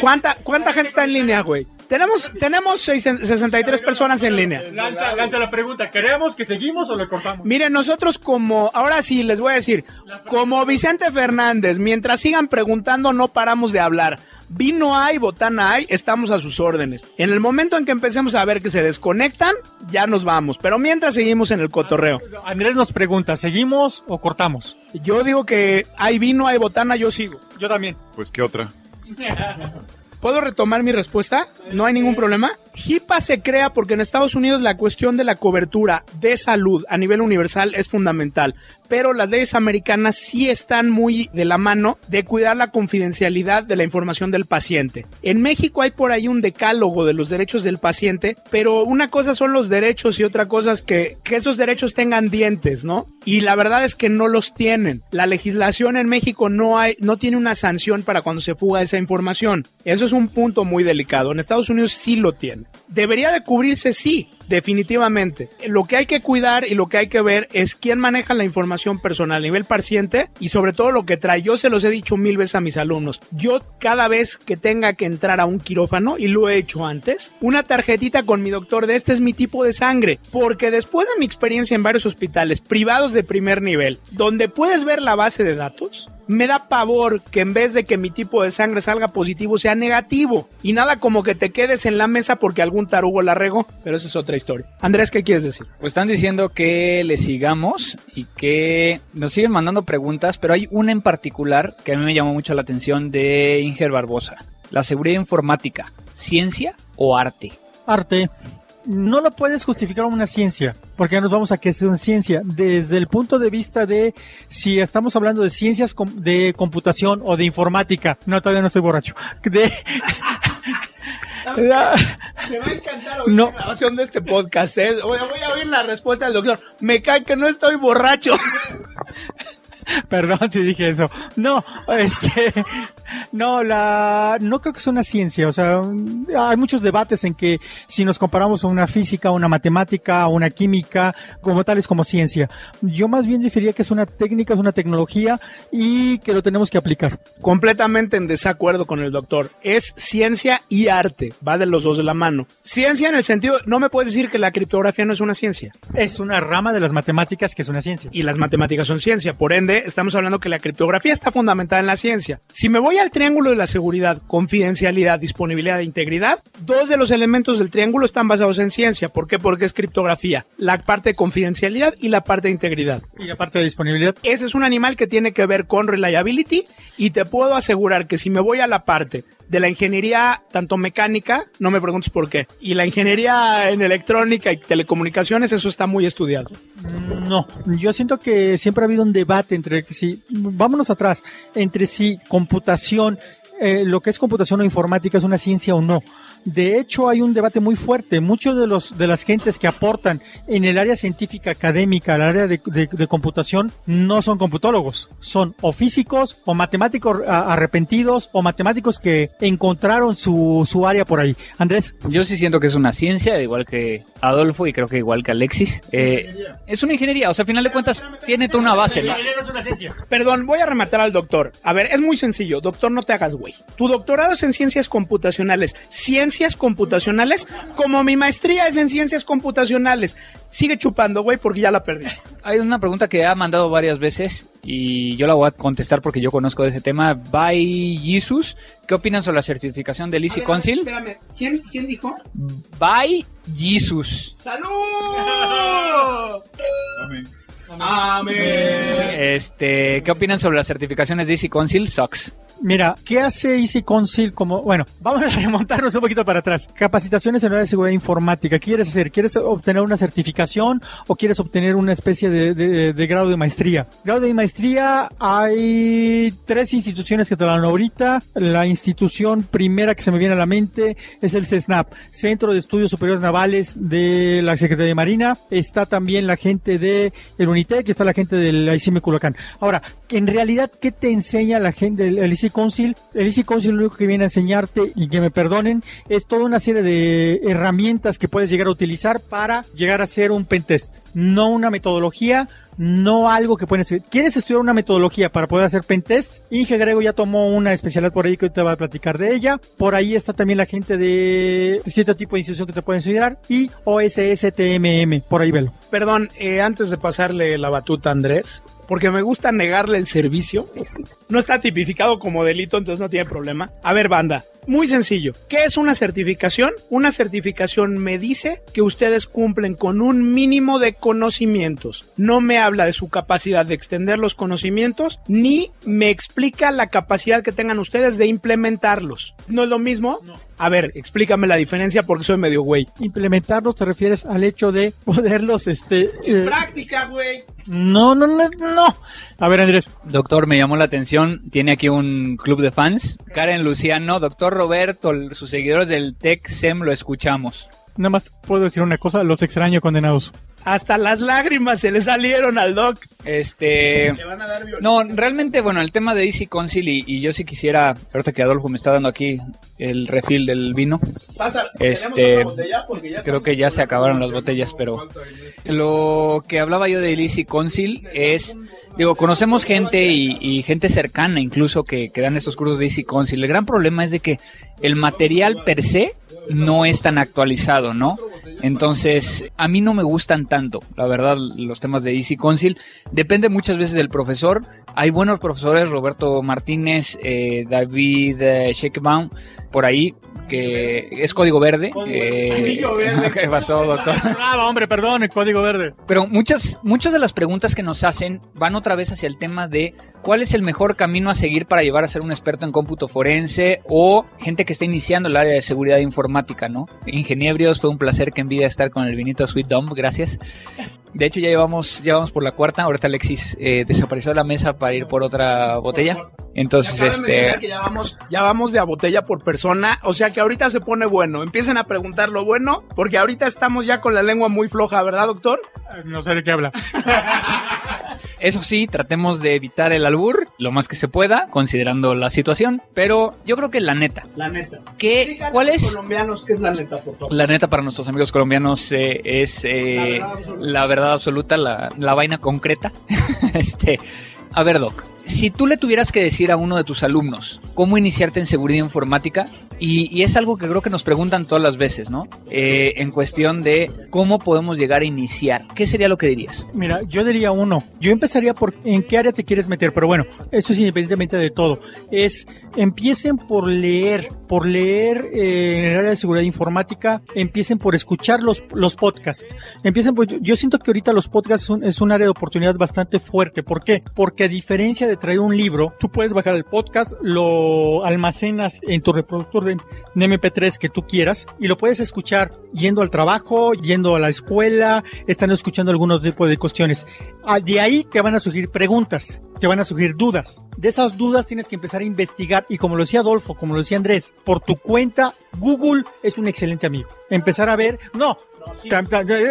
¿Cuánta, cuánta gente está en línea, güey? Tenemos, tenemos seis- 63 personas en línea. Lanza, lanza la pregunta, ¿queremos que seguimos o le cortamos? Miren, nosotros como, ahora sí les voy a decir, como Vicente Fernández, mientras sigan preguntando no paramos de hablar. Vino hay, botana hay, estamos a sus órdenes. En el momento en que empecemos a ver que se desconectan, ya nos vamos. Pero mientras seguimos en el cotorreo. Andrés nos pregunta, ¿seguimos o cortamos? Yo digo que hay vino, hay botana, yo sigo. Yo también. Pues qué otra. ¿Puedo retomar mi respuesta? ¿No hay ningún problema? HIPAA se crea porque en Estados Unidos la cuestión de la cobertura de salud a nivel universal es fundamental, pero las leyes americanas sí están muy de la mano de cuidar la confidencialidad de la información del paciente. En México hay por ahí un decálogo de los derechos del paciente, pero una cosa son los derechos y otra cosa es que, esos derechos tengan dientes, ¿no? Y la verdad es que no los tienen. La legislación en México no hay, no tiene una sanción para cuando se fuga esa información. Eso es un punto muy delicado. En Estados Unidos sí lo tiene. Debería de cubrirse, sí, definitivamente. Lo que hay que cuidar y lo que hay que ver es quién maneja la información personal a nivel paciente y sobre todo lo que trae. Yo se los he dicho mil veces a mis alumnos. Yo cada vez que tenga que entrar a un quirófano, y lo he hecho antes, una tarjetita con mi doctor de este es mi tipo de sangre. Porque después de mi experiencia en varios hospitales privados de primer nivel, donde puedes ver la base de datos, me da pavor que en vez de que mi tipo de sangre salga positivo sea negativo. Y nada como que te quedes en la mesa porque algún tarugo la regó, pero esa es otra historia. Andrés, ¿qué quieres decir? Pues están diciendo que le sigamos y que nos siguen mandando preguntas, pero hay una en particular que a mí me llamó mucho la atención de Inger Barbosa. La seguridad informática, ¿ciencia o arte? Arte. No lo puedes justificar como una ciencia, porque ya nos vamos a que es una ciencia. Desde el punto de vista de si estamos hablando de ciencias com- de computación o de informática. No, todavía no estoy borracho. De, Me va a encantar oír No. la grabación de este podcast. ¿eh? Voy, a, voy a oír la respuesta del doctor. Me cae que no estoy borracho. Perdón si dije eso. No, este, no, la, no creo que sea una ciencia. O sea, hay muchos debates en que si nos comparamos a una física, una matemática, a una química, como tal es como ciencia. Yo más bien diría que es una técnica, es una tecnología y que lo tenemos que aplicar. Completamente en desacuerdo con el doctor. Es ciencia y arte. Va de los dos de la mano. Ciencia en el sentido, no me puedes decir que la criptografía no es una ciencia. Es una rama de las matemáticas que es una ciencia. y las matemáticas son ciencia. Por ende, estamos hablando que la criptografía está fundamentada en la ciencia. Si me voy al triángulo de la seguridad, confidencialidad, disponibilidad e integridad, dos de los elementos del triángulo están basados en ciencia. ¿Por qué? Porque es criptografía. La parte de confidencialidad y la parte de integridad. Y la parte de disponibilidad. Ese es un animal que tiene que ver con reliability y te puedo asegurar que si me voy a la parte de la ingeniería tanto mecánica, no me preguntes por qué, y la ingeniería en electrónica y telecomunicaciones, eso está muy estudiado. No, yo siento que siempre ha habido un debate entre que si, vámonos atrás, entre si computación, eh, lo que es computación o informática es una ciencia o no. De hecho, hay un debate muy fuerte. Muchos de los de las gentes que aportan en el área científica académica, al área de, de- de computación, no son computólogos. Son o físicos o matemáticos arrepentidos o matemáticos que encontraron su, su área por ahí. Andrés, Yo sí siento que es una ciencia, igual que Adolfo y creo que igual que Alexis. Eh, es una ingeniería, o sea, a final de cuentas tiene toda una base, ¿no? es una ciencia. Perdón, voy a rematar al doctor. A ver, es muy sencillo. Doctor, no te hagas güey. Tu doctorado es en ciencias computacionales. Ciencias computacionales, como mi maestría es en ciencias computacionales. Sigue chupando, güey, porque ya la perdí. Hay una pregunta que ha mandado varias veces y yo la voy a contestar porque yo conozco de ese tema. By Jesus, ¿qué opinan sobre la certificación del Easy Council? Espérame, ¿quién, quién dijo? By Jesus. ¡Salud! Amén. Este, ¿qué opinan sobre las certificaciones de Easy Council? Sucks. Mira, ¿qué hace Easy Council como, bueno, vamos a remontarnos un poquito para atrás. Capacitaciones en área de seguridad informática. ¿Qué quieres hacer? ¿Quieres obtener una certificación o quieres obtener una especie de, grado de maestría? Grado de maestría, hay tres instituciones que te dan ahorita. La institución primera que se me viene a la mente es el CESNAP, Centro de Estudios Superiores Navales de la Secretaría de Marina. Está también la gente de el Unitec, está la gente del ICM Culacán. Ahora, en realidad, ¿qué te enseña la gente del el Council? El IC Council lo único que viene a enseñarte, y que me perdonen, es toda una serie de herramientas que puedes llegar a utilizar para llegar a hacer un pentest. No una metodología, no algo que puedes ¿Quieres estudiar una metodología para poder hacer pentest? Inge Grego ya tomó una especialidad por ahí que te va a platicar de ella. Por ahí está también la gente de cierto tipo de institución que te pueden enseñar y OSSTMM, por ahí velo. Perdón, eh, antes de pasarle la batuta a Andrés, porque me gusta negarle el servicio. No está tipificado como delito, entonces no tiene problema. A ver, banda, muy sencillo. ¿Qué es una certificación? Una certificación me dice que ustedes cumplen con un mínimo de conocimientos. No me habla de su capacidad de extender los conocimientos, ni me explica la capacidad que tengan ustedes de implementarlos. ¿No es lo mismo? A ver, explícame la diferencia porque soy medio güey. Implementarlos te refieres al hecho de poderlos, este... eh, Práctica, güey. no, no, no, no. A ver, Andrés. Doctor, me llamó la atención, tiene aquí un club de fans. Karen Luciano, doctor Roberto, sus seguidores del Tech SEM lo escuchamos. Nada más puedo decir una cosa, los extraño condenados. Hasta las lágrimas se le salieron al doc. Este... Le van a dar violencia. No, realmente, bueno, el tema de Easy Council y, y yo sí quisiera, ahorita que Adolfo me está dando aquí el refil del vino, Pasa, Este, ¿tenemos otra botella? Porque ya creo que ya se acabaron las botellas, pero lo que hablaba yo de Easy Council es, digo, conocemos gente y, y gente cercana incluso que, que dan estos cursos de Easy Council. El gran problema es de que el material per se no es tan actualizado, ¿no? Entonces, a mí no me gustan tanto, la verdad, los temas de Easy Council. Depende muchas veces del profesor. Hay buenos profesores, Roberto Martínez, eh, David eh, por ahí, que es código verde. Eh, Anillo verde. ¿Qué pasó, doctor? Brava, hombre, perdón, el código verde. Pero muchas, muchas de las preguntas que nos hacen van otra vez hacia el tema de cuál es el mejor camino a seguir para llevar a ser un experto en cómputo forense o gente que está iniciando el área de seguridad informática, ¿no? Ingeniebrios, fue un placer, que envidia estar con el vinito Sweet Dome, gracias. De hecho, ya llevamos, ya vamos por la cuarta. Ahorita Alexis eh, desapareció de la mesa para ir por otra botella. Entonces, este. que ya vamos, ya vamos de a botella por persona, o sea que ahorita se pone bueno. Empiecen a preguntar lo bueno, porque ahorita estamos ya con la lengua muy floja, ¿verdad, doctor? No sé de qué habla. Eso sí, tratemos de evitar el albur lo más que se pueda, considerando la situación. Pero yo creo que la neta. La neta. ¿Qué, ¿Cuál es? colombianos qué es la neta, por favor? La neta para nuestros amigos colombianos eh, es eh, La verdad absoluta. la verdad absoluta, la, la vaina concreta. este, a ver, Doc, si tú le tuvieras que decir a uno de tus alumnos cómo iniciarte en seguridad informática, y, es algo que creo que nos preguntan todas las veces, ¿no? Eh, en cuestión de cómo podemos llegar a iniciar, ¿qué sería lo que dirías? Mira, yo diría uno. Yo empezaría por en qué área te quieres meter, pero bueno, esto es independientemente de todo. Es empiecen por leer, por leer eh, en el área de seguridad informática, empiecen por escuchar los, los podcasts. Empiecen por, yo siento que ahorita los podcasts son- es un área de oportunidad bastante fuerte. ¿Por qué? Porque a diferencia de traer un libro, tú puedes bajar el podcast, lo almacenas en tu reproductor de, de MP3 que tú quieras y lo puedes escuchar yendo al trabajo, yendo a la escuela, están escuchando algunos tipos de cuestiones. Ah, De ahí te van a surgir preguntas, te van a surgir dudas. De esas dudas tienes que empezar a investigar y como lo decía Adolfo, como lo decía Andrés, por tu cuenta, Google es un excelente amigo. Empezar a ver, no,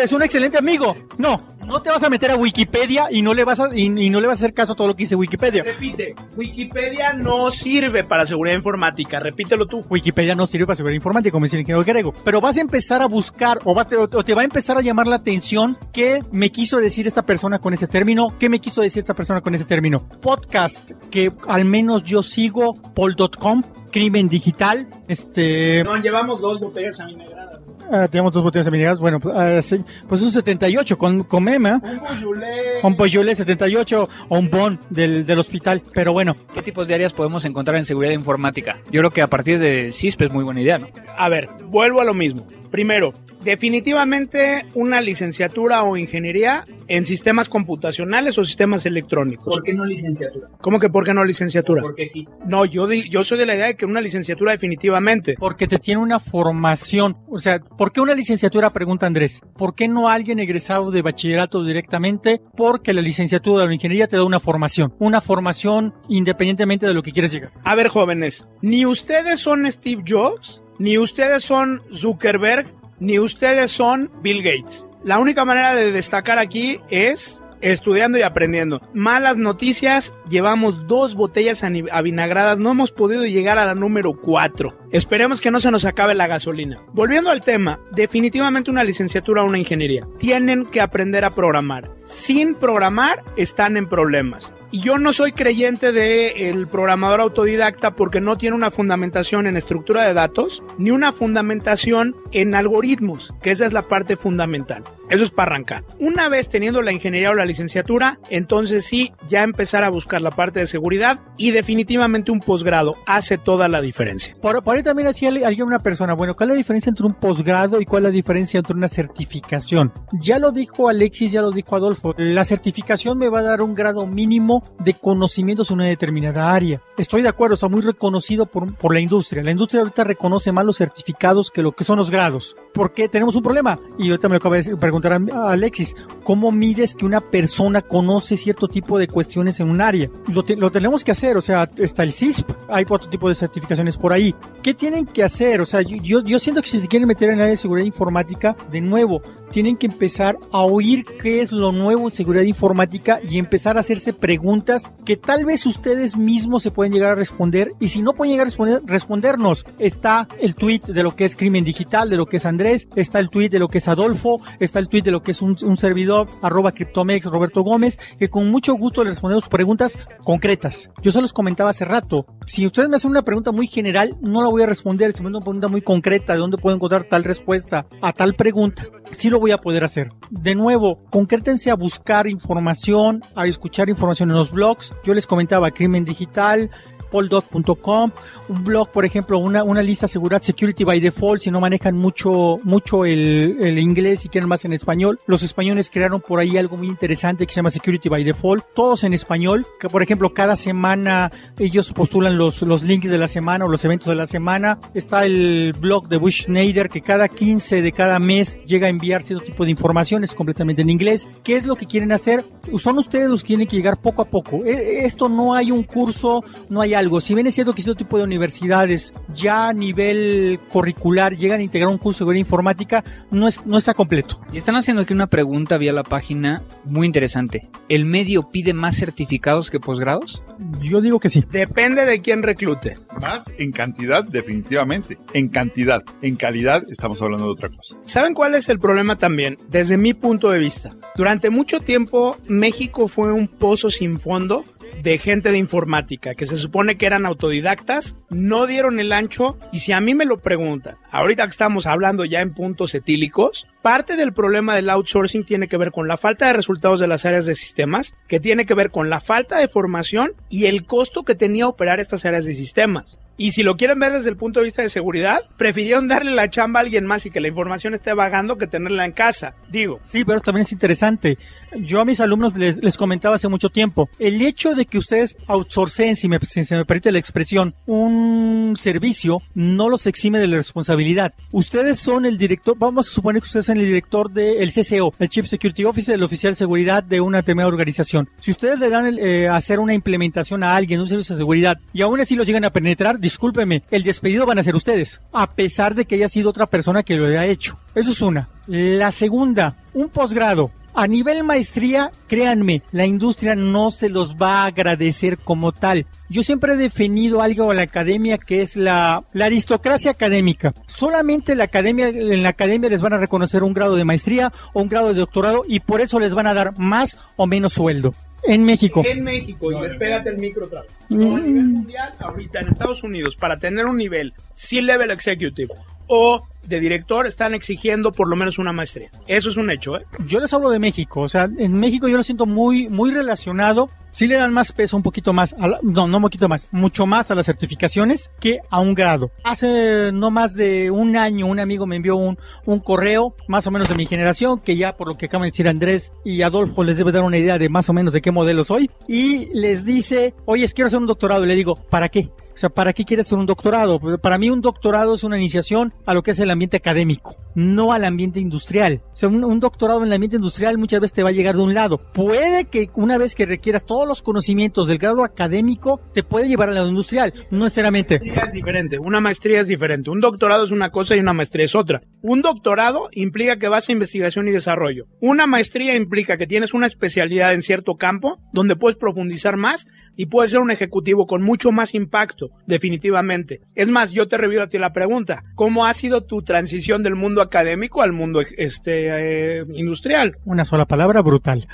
es un excelente amigo. No, no te vas a meter a Wikipedia y no le vas a, y, y no le vas a hacer caso a todo lo que dice Wikipedia. Repite, Wikipedia no sirve para seguridad informática, repítelo tú. Wikipedia no sirve para seguridad informática, como dice el ingeniero Grego. Pero vas a empezar a buscar o, va- te, o te va a empezar a llamar la atención qué me quiso decir esta persona con ese término, qué me quiso decir esta persona con ese término. Podcast que al menos yo sigo, pol.com, crimen digital, este... No, llevamos dos botellas avinagradas. Ah, tenemos dos botellas de minerales, bueno, pues, ah, sí, pues un 78 con, con mema, Un bujulé. un Poyole 78 o un Bon del, del hospital, pero bueno, ¿Qué tipos de áreas podemos encontrar en seguridad informática? Yo creo que a partir de CISP es muy buena idea, ¿no? A ver, vuelvo a lo mismo. Primero, definitivamente una licenciatura o ingeniería en sistemas computacionales o sistemas electrónicos. ¿Por qué no licenciatura? ¿Cómo que por qué no licenciatura? Porque sí. No, yo, yo soy de la idea de que una licenciatura definitivamente. Porque te tiene una formación. O sea, ¿por qué una licenciatura? Pregunta Andrés. ¿Por qué no alguien egresado de bachillerato directamente? Porque la licenciatura o la ingeniería te da una formación. Una formación independientemente de lo que quieres llegar. A ver, jóvenes, ni ustedes son Steve Jobs, ni ustedes son Zuckerberg, ni ustedes son Bill Gates. La única manera de destacar aquí es estudiando y aprendiendo. Malas noticias, llevamos dos botellas avinagradas, no hemos podido llegar a la número 4. Esperemos que no se nos acabe la gasolina. Volviendo al tema, definitivamente una licenciatura o una ingeniería. Tienen que aprender a programar. Sin programar están en problemas. Y yo no soy creyente de el programador autodidacta porque no tiene una fundamentación en estructura de datos ni una fundamentación en algoritmos, que esa es la parte fundamental. Eso es para arrancar. Una vez teniendo la ingeniería o la licenciatura, entonces sí, ya empezar a buscar la parte de seguridad y definitivamente un posgrado hace toda la diferencia. Por, por ahí también hacía alguien una persona, bueno, ¿cuál es la diferencia entre un posgrado y cuál es la diferencia entre una certificación? Ya lo dijo Alexis, ya lo dijo Adolfo, la certificación me va a dar un grado mínimo de conocimientos en una determinada área. Estoy de acuerdo, está muy reconocido por, por la industria. La industria ahorita reconoce más los certificados que lo que son los grados. ¿Por qué tenemos un problema? Y ahorita me lo acaba de preguntar a Alexis, ¿cómo mides que una persona conoce cierto tipo de cuestiones en un área? Lo, te- lo tenemos que hacer, o sea, está el CISP, hay otro tipo de certificaciones por ahí. ¿Qué tienen que hacer? O sea, yo, siento que si se quieren meter en el área de seguridad informática, de nuevo, tienen que empezar a oír qué es lo nuevo en seguridad informática y empezar a hacerse preguntas que tal vez ustedes mismos se pueden llegar a responder. Y si no pueden llegar a responder, respondernos, está el tweet de lo que es crimen digital, de lo que es Andrés, está el tweet de lo que es Adolfo, está el tweet de lo que es un, servidor, arroba Cryptomex, Roberto Gómez, que con mucho gusto les respondemos preguntas concretas. Yo se los comentaba hace rato. Si ustedes me hacen una pregunta muy general, no la voy a responder. Si me una pregunta muy concreta, de dónde puedo encontrar tal respuesta a tal pregunta, sí lo voy a poder hacer. De nuevo, concrétense a buscar información, a escuchar información en los blogs. Yo les comentaba Crimen Digital, poldot.com, un blog, por ejemplo, una, una lista seguridad Security by Default, si no manejan mucho, mucho el, el inglés y quieren más en español. Los españoles crearon por ahí algo muy interesante que se llama Security by Default, todos en español, que por ejemplo cada semana ellos postulan los, los links de la semana o los eventos de la semana. Está el blog de Bush Schneider que cada 15 de cada mes llega a enviar cierto tipo de informaciones completamente en inglés. ¿Qué es lo que quieren hacer? Son ustedes los que tienen que llegar poco a poco. E- Esto no hay un curso, no hay algo. Si bien es cierto que cierto tipo de universidades ya a nivel curricular llegan a integrar un curso de seguridad informática, no, es, no está completo. Y están haciendo aquí una pregunta vía la página muy interesante. ¿El medio pide más certificados que posgrados? Yo digo que sí. Depende de quién reclute. Más en cantidad, definitivamente. En cantidad. En calidad, estamos hablando de otra cosa. ¿Saben cuál es el problema también? Desde mi punto de vista. Durante mucho tiempo México fue un pozo sin fondo de gente de informática que se que eran autodidactas, no dieron el ancho y si a mí me lo preguntan, ahorita que estamos hablando ya en puntos etílicos, parte del problema del outsourcing tiene que ver con la falta de resultados de las áreas de sistemas, que tiene que ver con la falta de formación y el costo que tenía operar estas áreas de sistemas. Y si lo quieren ver desde el punto de vista de seguridad, prefirieron darle la chamba a alguien más y que la información esté vagando que tenerla en casa. Digo, Sí, pero también es interesante. Yo a mis alumnos les, comentaba hace mucho tiempo, el hecho de que ustedes outsourcen, si, me, se me permite la expresión, un servicio, no los exime de la responsabilidad. Ustedes son el director, vamos a suponer que ustedes son el director del CCO, el Chief Security Officer, el oficial de seguridad de una determinada organización. Si ustedes le dan el, eh, hacer una implementación a alguien, un servicio de seguridad, y aún así lo llegan a penetrar, discúlpeme, el despedido van a ser ustedes, a pesar de que haya sido otra persona que lo haya hecho. Eso es una. La segunda, un posgrado. A nivel maestría, créanme, la industria no se los va a agradecer como tal. Yo siempre he definido algo a la academia que es la, la aristocracia académica. Solamente la academia, en la academia les van a reconocer un grado de maestría o un grado de doctorado y por eso les van a dar más o menos sueldo. En México. en México, y despégate el micro otra vez. No, a nivel mundial, ahorita en Estados Unidos, para tener un nivel C-Level Executive o de director están exigiendo por lo menos una maestría. Eso es un hecho, ¿eh? Yo les hablo de México, o sea, en México yo lo siento muy, muy relacionado sí le dan más peso, un poquito más, no, no un poquito más, mucho más a las certificaciones que a un grado. Hace no más de un año un amigo me envió un, un correo, más o menos de mi generación, que ya por lo que acaban de decir Andrés y Adolfo les debe dar una idea de más o menos de qué modelo soy, y les dice, oye, quiero hacer un doctorado, y le digo, ¿para qué? O sea, ¿para qué quieres hacer un doctorado? Para mí un doctorado es una iniciación a lo que es el ambiente académico, no al ambiente industrial. O sea, un, doctorado en el ambiente industrial muchas veces te va a llegar de un lado. Puede que una vez que requieras los conocimientos del grado académico, te puede llevar al lado industrial, no necesariamente. Una es diferente, una maestría es diferente. Un doctorado es una cosa y una maestría es otra. Un doctorado implica que vas a investigación y desarrollo. Una maestría implica que tienes una especialidad en cierto campo donde puedes profundizar más y puedes ser un ejecutivo con mucho más impacto definitivamente. Es más, yo te revivo a ti la pregunta, ¿cómo ha sido tu transición del mundo académico al mundo este, eh, industrial? Una sola palabra, brutal.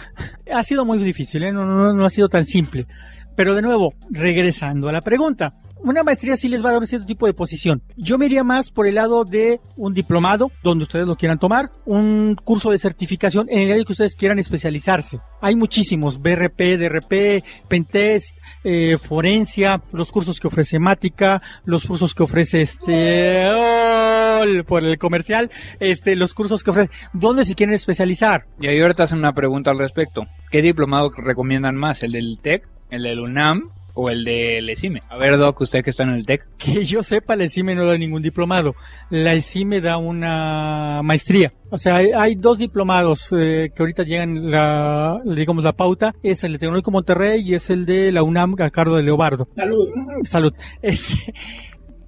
Ha sido muy difícil, ¿eh? no, no ha sido tan simple. Pero de nuevo, regresando a la pregunta, una maestría sí les va a dar cierto tipo de posición. Yo me iría más por el lado de un diplomado, donde ustedes lo quieran tomar, un curso de certificación en el área que ustedes quieran especializarse. Hay muchísimos, BRP, DRP, Pentest, eh, Forencia, los cursos que ofrece Mática, los cursos que ofrece este, por el comercial, este, los cursos que ofrece, ¿dónde se quieren especializar? Y ahí ahorita hacen una pregunta al respecto. ¿Qué diplomado recomiendan más? ¿El del TEC? ¿El del UNAM? O el de Lecime. A ver, Doc, usted que está en el TEC. Que yo sepa, Lecime no da ningún diplomado. La ECIME da una maestría. O sea, hay, dos diplomados eh, que ahorita llegan, la, digamos, la pauta. Es el de Tecnológico Monterrey y es el de la UNAM a cargo de Leobardo. Salud. Salud. Es,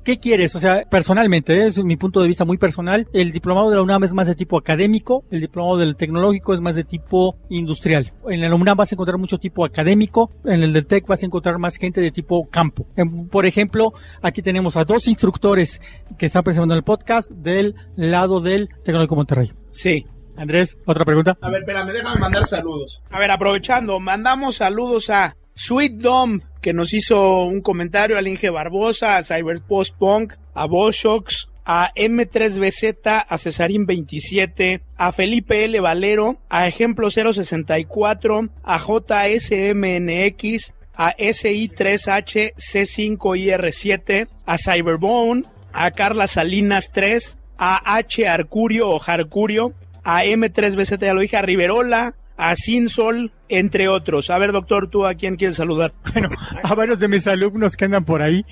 ¿Qué quieres? O sea, personalmente, ¿eh? es mi punto de vista muy personal, el diplomado de la UNAM es más de tipo académico, el diplomado del tecnológico es más de tipo industrial. En la UNAM vas a encontrar mucho tipo académico, en el del TEC vas a encontrar más gente de tipo campo. Por ejemplo, aquí tenemos a dos instructores que están presentando el podcast del lado del Tecnológico Monterrey. Sí, Andrés, otra pregunta. A ver, espérame, déjame mandar saludos. A ver, aprovechando, mandamos saludos a Sweet Dom, que nos hizo un comentario, al Inge Barbosa, a Cyberpost Punk, a Boshox, a M3BZ, a Cesarín 27, a Felipe L. Valero, a Ejemplo 064, a JSMNX, a SI3H C5IR7, a Cyberbone, a Carla Salinas 3, a H. Arcurio o Jarcurio, a M3BZ, ya lo dije, a Riverola, a Sinsol, entre otros. A ver, doctor, ¿tú a quién quieres saludar? Bueno, a varios de mis alumnos que andan por ahí,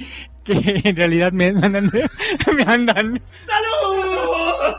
que en realidad me andan... me andan... ¡Salud!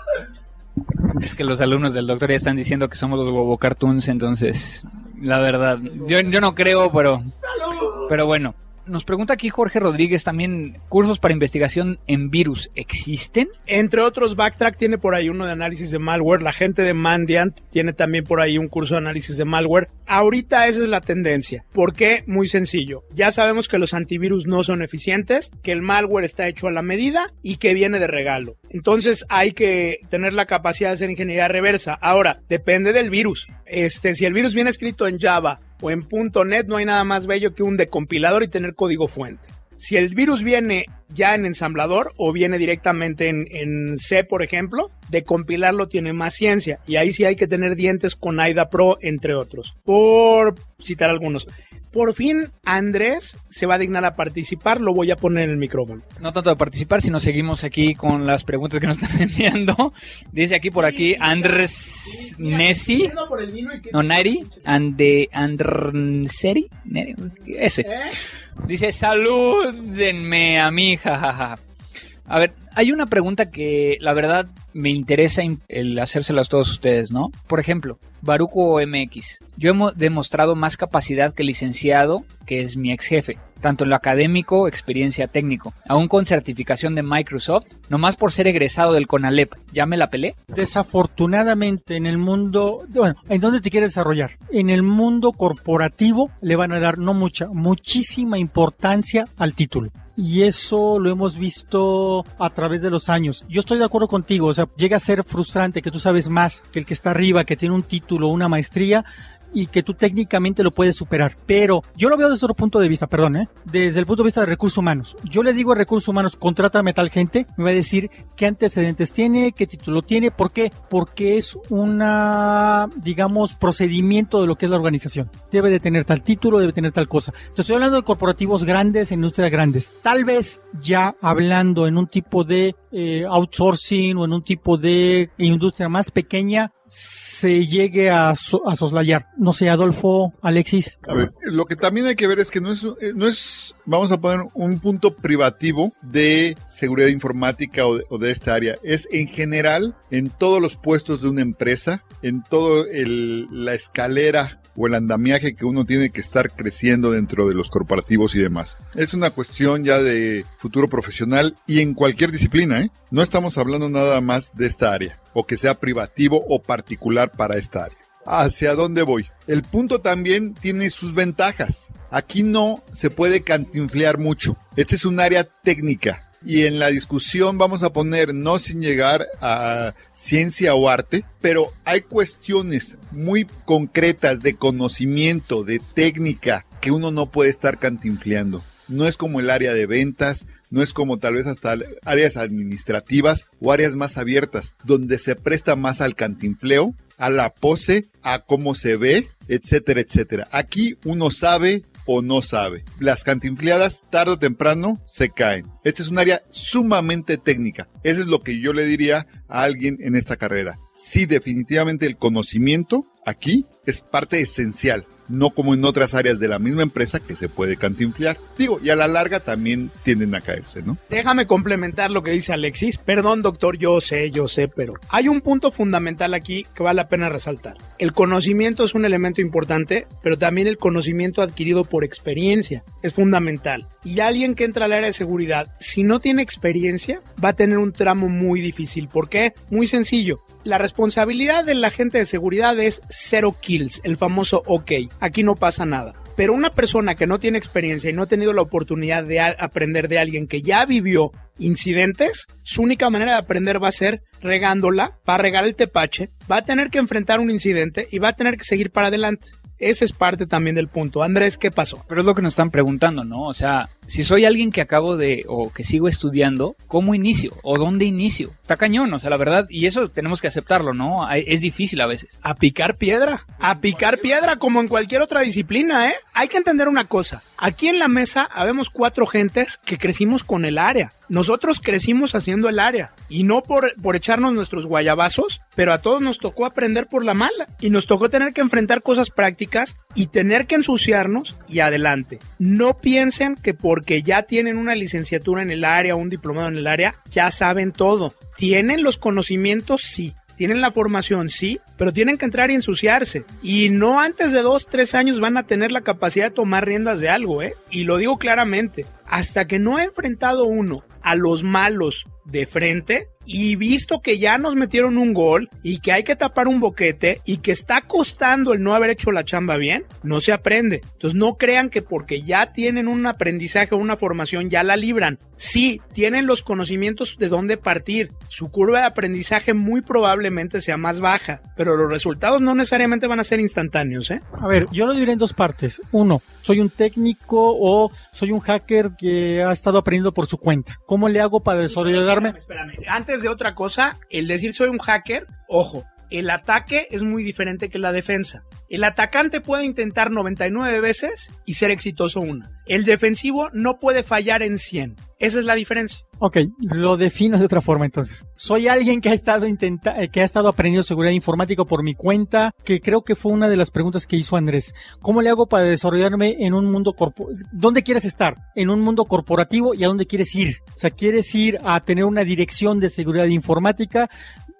Es que los alumnos del doctor ya están diciendo que somos los Bobo Cartoons, entonces, la verdad, yo, yo no creo, pero... ¡Salud! Pero bueno, nos pregunta aquí Jorge Rodríguez también, ¿cursos para investigación en virus existen? Entre otros, Backtrack tiene por ahí uno de análisis de malware, la gente de Mandiant tiene también por ahí un curso de análisis de malware. Ahorita esa es la tendencia. ¿Por qué? Muy sencillo. Ya sabemos que los antivirus no son eficientes, que el malware está hecho a la medida y que viene de regalo. Entonces hay que tener la capacidad de hacer ingeniería reversa. Ahora, depende del virus. Este, si el virus viene escrito en Java o en .NET no hay nada más bello que un decompilador y tener código fuente. Si el virus viene ya en ensamblador o viene directamente en, C, por ejemplo, de compilarlo tiene más ciencia. Y ahí sí hay que tener dientes con AIDA Pro, entre otros. Por citar algunos. Por fin Andrés se va a dignar a participar, lo voy a poner en el micrófono. No tanto de participar, sino seguimos aquí con las preguntas que nos están enviando. Dice aquí por aquí Andrés Nessi. No, Nari. Ande Andrseri. Ese. ¿Eh? Dice, salúdenme a mi jajaja. A ver, hay una pregunta que la verdad me interesa el hacérselas todos ustedes, ¿no? Por ejemplo, Baruco MX. Yo he demostrado más capacidad que licenciado, que es mi ex jefe, tanto en lo académico, experiencia técnico, aún con certificación de Microsoft, nomás por ser egresado del CONALEP. ¿Ya me la pelé? Desafortunadamente, en el mundo, bueno, ¿en dónde te quieres desarrollar? En el mundo corporativo le van a dar no mucha, muchísima importancia al título y eso lo hemos visto a través de los años. Yo estoy de acuerdo contigo, o sea, llega a ser frustrante que tú sabes más que el que está arriba, que tiene un título, una maestría, y que tú técnicamente lo puedes superar. Pero yo lo veo desde otro punto de vista, perdón, ¿eh? desde el punto de vista de recursos humanos. Yo le digo a recursos humanos, contrátame tal gente, me va a decir qué antecedentes tiene, qué título tiene, ¿por qué? Porque es una, digamos, procedimiento de lo que es la organización. Debe de tener tal título, debe tener tal cosa. Entonces estoy hablando de corporativos grandes, industrias grandes. Tal vez ya hablando en un tipo de eh, outsourcing o en un tipo de industria más pequeña, se llegue a, soslayar. No sé, Adolfo, Alexis. A ver, lo que también hay que ver es que no es, eh, no es vamos a poner un punto privativo de seguridad informática o de, esta área. Es en general en todos los puestos de una empresa, en toda la escalera o el andamiaje que uno tiene que estar creciendo dentro de los corporativos y demás. Es una cuestión ya de futuro profesional y en cualquier disciplina, ¿eh? No estamos hablando nada más de esta área o que sea privativo o particular para esta área. ¿Hacia dónde voy? El punto también tiene sus ventajas. Aquí no se puede cantinflear mucho. Este es un área técnica. Y en la discusión vamos a poner, no sin llegar a ciencia o arte, pero hay cuestiones muy concretas de conocimiento, de técnica, que uno no puede estar cantinfleando no es como el área de ventas, no es como tal vez hasta áreas administrativas o áreas más abiertas, donde se presta más al cantinfleo, a la pose, a cómo se ve, etcétera, etcétera. Aquí uno sabe o no sabe. Las cantinfleadas tarde o temprano se caen. Este es un área sumamente técnica. Eso es lo que yo le diría a alguien en esta carrera. Sí, definitivamente el conocimiento aquí es parte esencial no como en otras áreas de la misma empresa que se puede cantinflear. Digo, y a la larga también tienden a caerse, ¿no? Déjame complementar lo que dice Alexis. Perdón, doctor, yo sé, yo sé, pero hay un punto fundamental aquí que vale la pena resaltar. El conocimiento es un elemento importante, pero también el conocimiento adquirido por experiencia es fundamental. Y alguien que entra al área de seguridad, si no tiene experiencia, va a tener un tramo muy difícil. ¿Por qué? Muy sencillo. La responsabilidad del agente de seguridad es cero kills, el famoso OK aquí no pasa nada. Pero una persona que no tiene experiencia y no ha tenido la oportunidad de aprender de alguien que ya vivió incidentes, su única manera de aprender va a ser regándola, va a regar el tepache, va a tener que enfrentar un incidente y va a tener que seguir para adelante. Ese es parte también del punto. Andrés, ¿qué pasó? Pero es lo que nos están preguntando, ¿no? O sea, si soy alguien que acabo de o que sigo estudiando, ¿cómo inicio? ¿O dónde inicio? Está cañón, o sea, la verdad, y eso tenemos que aceptarlo, ¿no? Es difícil a veces. A picar piedra, a picar piedra como en cualquier otra disciplina, ¿eh? Hay que entender una cosa. Aquí en la mesa habemos cuatro gentes que crecimos con el área. Nosotros crecimos haciendo el área y no por, por echarnos nuestros guayabazos, pero a todos nos tocó aprender por la mala y nos tocó tener que enfrentar cosas prácticas y tener que ensuciarnos y adelante. No piensen que porque ya tienen una licenciatura en el área un diplomado en el área, ya saben todo. ¿Tienen los conocimientos? Sí. Tienen la formación, sí, pero tienen que entrar y ensuciarse. Y no antes de dos, tres años van a tener la capacidad de tomar riendas de algo, ¿eh? Y lo digo claramente, hasta que no ha enfrentado uno a los malos de frente y visto que ya nos metieron un gol y que hay que tapar un boquete y que está costando el no haber hecho la chamba bien, no se aprende. Entonces no crean que porque ya tienen un aprendizaje o una formación ya la libran. Sí, tienen los conocimientos de dónde partir. Su curva de aprendizaje muy probablemente sea más baja, pero los resultados no necesariamente van a ser instantáneos. ¿eh? A ver, yo lo dividiré en dos partes. Uno, soy un técnico o soy un hacker que ha estado aprendiendo por su cuenta. ¿Cómo le hago para desarrollarme? Espérame, Antes de otra cosa, el decir soy un hacker, ojo, el ataque es muy diferente que la defensa. El atacante puede intentar 99 veces y ser exitoso una. El defensivo no puede fallar en 100. Esa es la diferencia. Ok, lo defino de otra forma entonces. Soy alguien que ha estado intenta eh, que ha estado aprendiendo seguridad informática por mi cuenta, que creo que fue una de las preguntas que hizo Andrés. ¿Cómo le hago para desarrollarme en un mundo corporativo? ¿Dónde quieres estar? ¿En un mundo corporativo y a dónde quieres ir? O sea, ¿quieres ir a tener una dirección de seguridad informática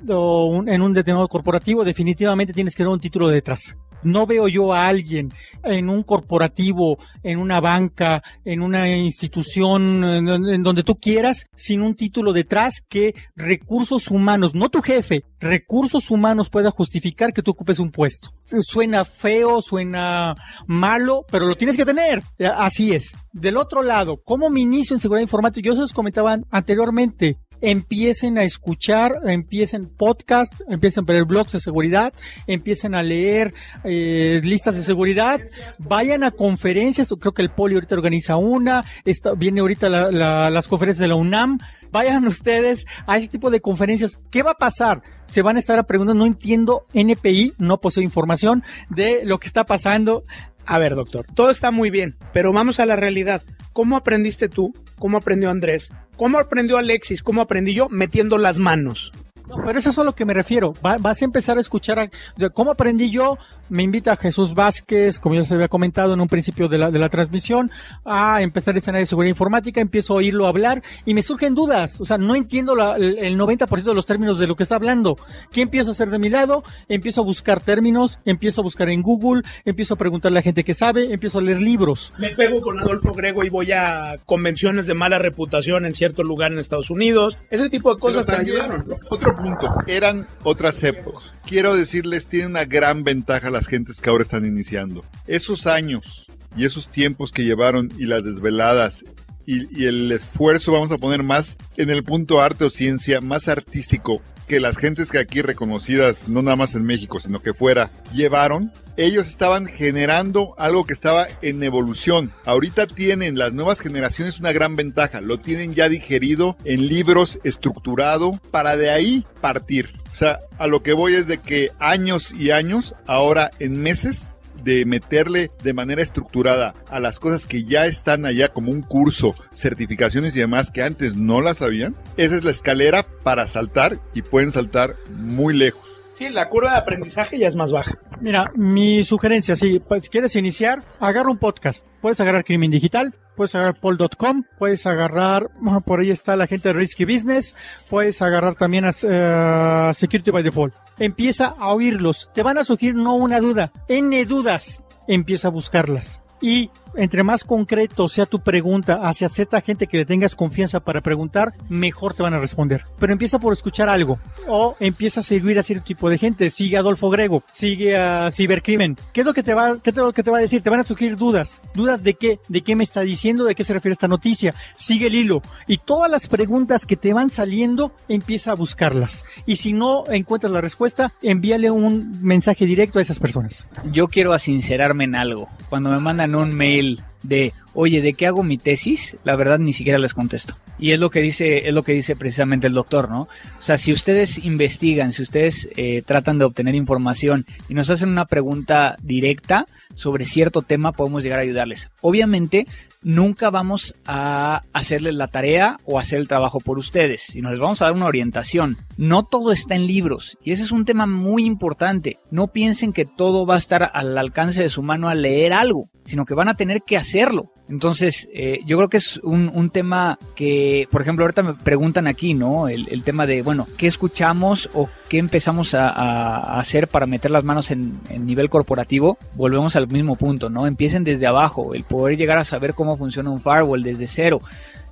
o en un determinado corporativo? Definitivamente tienes que tener un título detrás. No veo yo a alguien en un corporativo, en una banca, en una institución, en, donde tú quieras, sin un título detrás que recursos humanos, no tu jefe, recursos humanos pueda justificar que tú ocupes un puesto. Suena feo, suena malo, pero lo tienes que tener. Así es. Del otro lado, ¿cómo me inicio en seguridad informática? Yo se los comentaba anteriormente empiecen a escuchar, empiecen podcast, empiecen a ver blogs de seguridad, empiecen a leer eh, listas de seguridad, vayan a conferencias, creo que el Poli ahorita organiza una, está, viene ahorita las conferencias de la UNAM, vayan ustedes a ese tipo de conferencias. ¿Qué va a pasar? Se van a estar preguntando, no entiendo NPI, no poseo información de lo que está pasando. A ver, doctor, todo está muy bien, pero vamos a la realidad. ¿Cómo aprendiste tú? ¿Cómo aprendió Andrés? ¿Cómo aprendió Alexis? ¿Cómo aprendí yo? Metiendo las manos. No, pero eso es a lo que me refiero. vas a empezar a escuchar. A, ¿Cómo aprendí yo? Me invita a Jesús Vázquez, como ya se había comentado en un principio de la, de la transmisión, a empezar a escenario de seguridad informática. Empiezo a oírlo hablar y me surgen dudas. O sea, no entiendo la, el 90% de los términos de lo que está hablando. ¿Qué empiezo a hacer de mi lado? Empiezo a buscar términos, empiezo a buscar en Google, empiezo a preguntarle a la gente que sabe, empiezo a leer libros. Me pego con Adolfo Grego y voy a convenciones de mala reputación en cierto lugar en Estados Unidos. Ese tipo de cosas te ayudaron. Otro punto. Eran otras épocas. Quiero decirles, tiene una gran ventaja las gentes que ahora están iniciando. Esos años y esos tiempos que llevaron y las desveladas y, el esfuerzo, vamos a poner más en el punto arte o ciencia, más artístico que las gentes que aquí reconocidas, no nada más en México, sino que fuera, llevaron, ellos estaban generando algo que estaba en evolución. Ahorita tienen las nuevas generaciones una gran ventaja, lo tienen ya digerido en libros, estructurado, para de ahí partir. O sea, a lo que voy es de que años y años, ahora en meses, de meterle de manera estructurada a las cosas que ya están allá como un curso, certificaciones y demás que antes no las sabían, esa es la escalera para saltar y pueden saltar muy lejos. Sí, la curva de aprendizaje ya es más baja. Mira, mi sugerencia, si pues, quieres iniciar, agarra un podcast. Puedes agarrar Crimen Digital, puedes agarrar Paul.com, puedes agarrar, por ahí está la gente de Risky Business, puedes agarrar también a uh, Security by Default. Empieza a oírlos. Te van a surgir no una duda, N dudas. Empieza a buscarlas. Y entre más concreto sea tu pregunta hacia cierta gente que le tengas confianza para preguntar, mejor te van a responder. Pero empieza por escuchar algo o empieza a seguir a cierto tipo de gente. Sigue a Adolfo Grego, sigue a Cibercrimen. ¿Qué es lo que te va, qué es lo que te va a decir? Te van a surgir dudas. ¿Dudas de qué? ¿De qué me está diciendo? ¿De qué se refiere esta noticia? Sigue el hilo. Y todas las preguntas que te van saliendo, empieza a buscarlas. Y si no encuentras la respuesta, envíale un mensaje directo a esas personas. Yo quiero sincerarme en algo. Cuando me mandan un mail de, oye, ¿de qué hago mi tesis? La verdad ni siquiera les contesto. Y es lo que dice, es lo que dice precisamente el doctor, ¿no? O sea, si ustedes investigan, si ustedes eh, tratan de obtener información y nos hacen una pregunta directa sobre cierto tema, podemos llegar a ayudarles. Obviamente, nunca vamos a hacerles la tarea o hacer el trabajo por ustedes, sino les vamos a dar una orientación. No todo está en libros y ese es un tema muy importante. No piensen que todo va a estar al alcance de su mano al leer algo, sino que van a tener que hacerlo. Entonces, eh, yo creo que es un, un, tema que, por ejemplo, ahorita me preguntan aquí, ¿no? El, tema de, bueno, ¿qué escuchamos o qué empezamos a, a hacer para meter las manos en, en, nivel corporativo? Volvemos al mismo punto, ¿no? Empiecen desde abajo, el poder llegar a saber cómo funciona un firewall desde cero.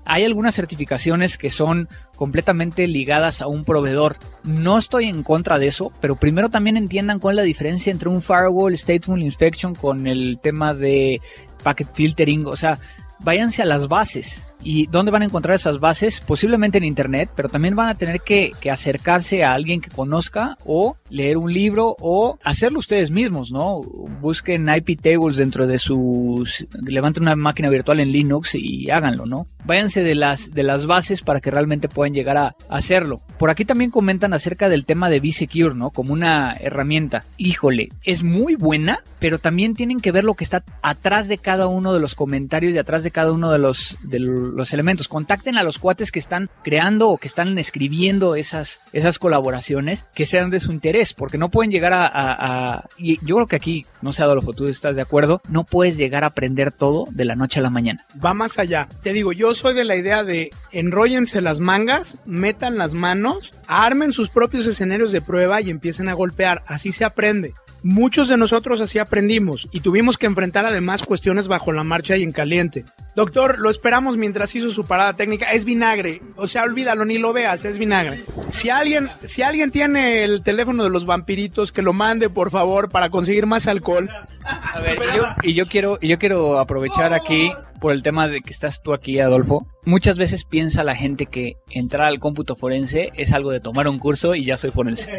Hay algunas certificaciones que son completamente ligadas a un proveedor. No estoy en contra de eso, pero primero también entiendan cuál es la diferencia entre un firewall stateful inspection con el tema de packet filtering, o sea, váyanse a las bases. ¿Y dónde van a encontrar esas bases? Posiblemente en Internet, pero también van a tener que, acercarse a alguien que conozca o leer un libro o hacerlo ustedes mismos, ¿no? Busquen IP tables dentro de sus... levanten una máquina virtual en Linux y háganlo, ¿no? Váyanse de las, de las bases para que realmente puedan llegar a hacerlo. Por aquí también comentan acerca del tema de B-Secure, ¿no? Como una herramienta. Híjole, es muy buena, pero también tienen que ver lo que está atrás de cada uno de los comentarios y atrás de cada uno. De los los elementos. Contacten a los cuates que están creando o que están escribiendo esas, esas colaboraciones que sean de su interés, porque no pueden llegar a, y yo creo que aquí, no sé Adolfo, tú estás de acuerdo, no puedes llegar a aprender todo de la noche a la mañana. Va más allá. Te digo, yo soy de la idea de enróllense las mangas, metan las manos, armen sus propios escenarios de prueba y empiecen a golpear. Así se aprende. Muchos de nosotros así aprendimos y tuvimos que enfrentar además cuestiones bajo la marcha y en caliente. Doctor, lo esperamos mientras hizo su parada técnica. Es vinagre. O sea, olvídalo, ni lo veas, es vinagre. Si alguien, si alguien tiene el teléfono de los vampiritos, que lo mande, por favor, para conseguir más alcohol. A ver, yo, y yo quiero, y yo quiero aprovechar aquí por el tema de que estás tú aquí, Adolfo. Muchas veces piensa la gente que entrar al cómputo forense es algo de tomar un curso y ya soy forense.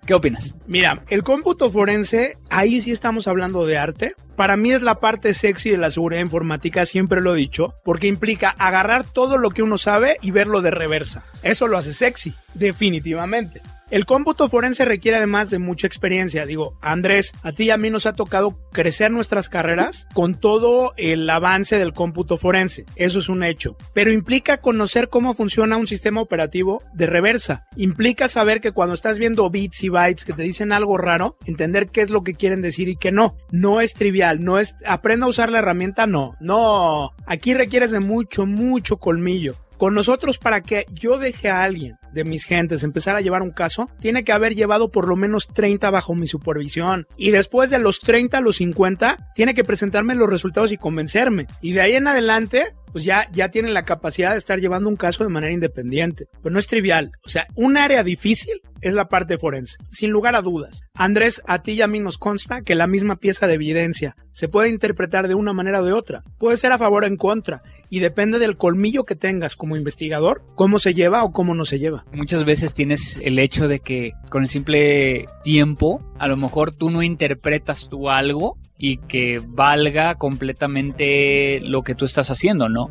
¿Qué opinas? Mira, el cómputo forense, ahí sí estamos hablando de arte. Para mí es la parte sexy de la seguridad informática, siempre lo he dicho, porque implica agarrar todo lo que uno sabe y verlo de reversa. Eso lo hace sexy, definitivamente. El cómputo forense requiere además de mucha experiencia. Digo, Andrés, a ti y a mí nos ha tocado crecer nuestras carreras con todo el avance del cómputo forense. Eso es un hecho. Pero implica conocer cómo funciona un sistema operativo de reversa. Implica saber que cuando estás viendo bits y bytes que te dicen algo raro, entender qué es lo que quieren decir y qué no. No es trivial, no es aprenda a usar la herramienta, no. No, aquí requieres de mucho, mucho colmillo. Con nosotros, para que yo deje a alguien de mis gentes empezar a llevar un caso, tiene que haber llevado por lo menos 30 bajo mi supervisión. Y después de los 30 a los 50, tiene que presentarme los resultados y convencerme. Y de ahí en adelante, pues ya, ya tienen la capacidad de estar llevando un caso de manera independiente. Pero no es trivial. O sea, un área difícil es la parte forense, sin lugar a dudas. Andrés, a ti y a mí nos consta que la misma pieza de evidencia se puede interpretar de una manera o de otra. Puede ser a favor o en contra. Y depende del colmillo que tengas como investigador, cómo se lleva o cómo no se lleva. Muchas veces tienes el hecho de que con el simple tiempo, a lo mejor tú no interpretas tú algo y que valga completamente lo que tú estás haciendo, ¿no?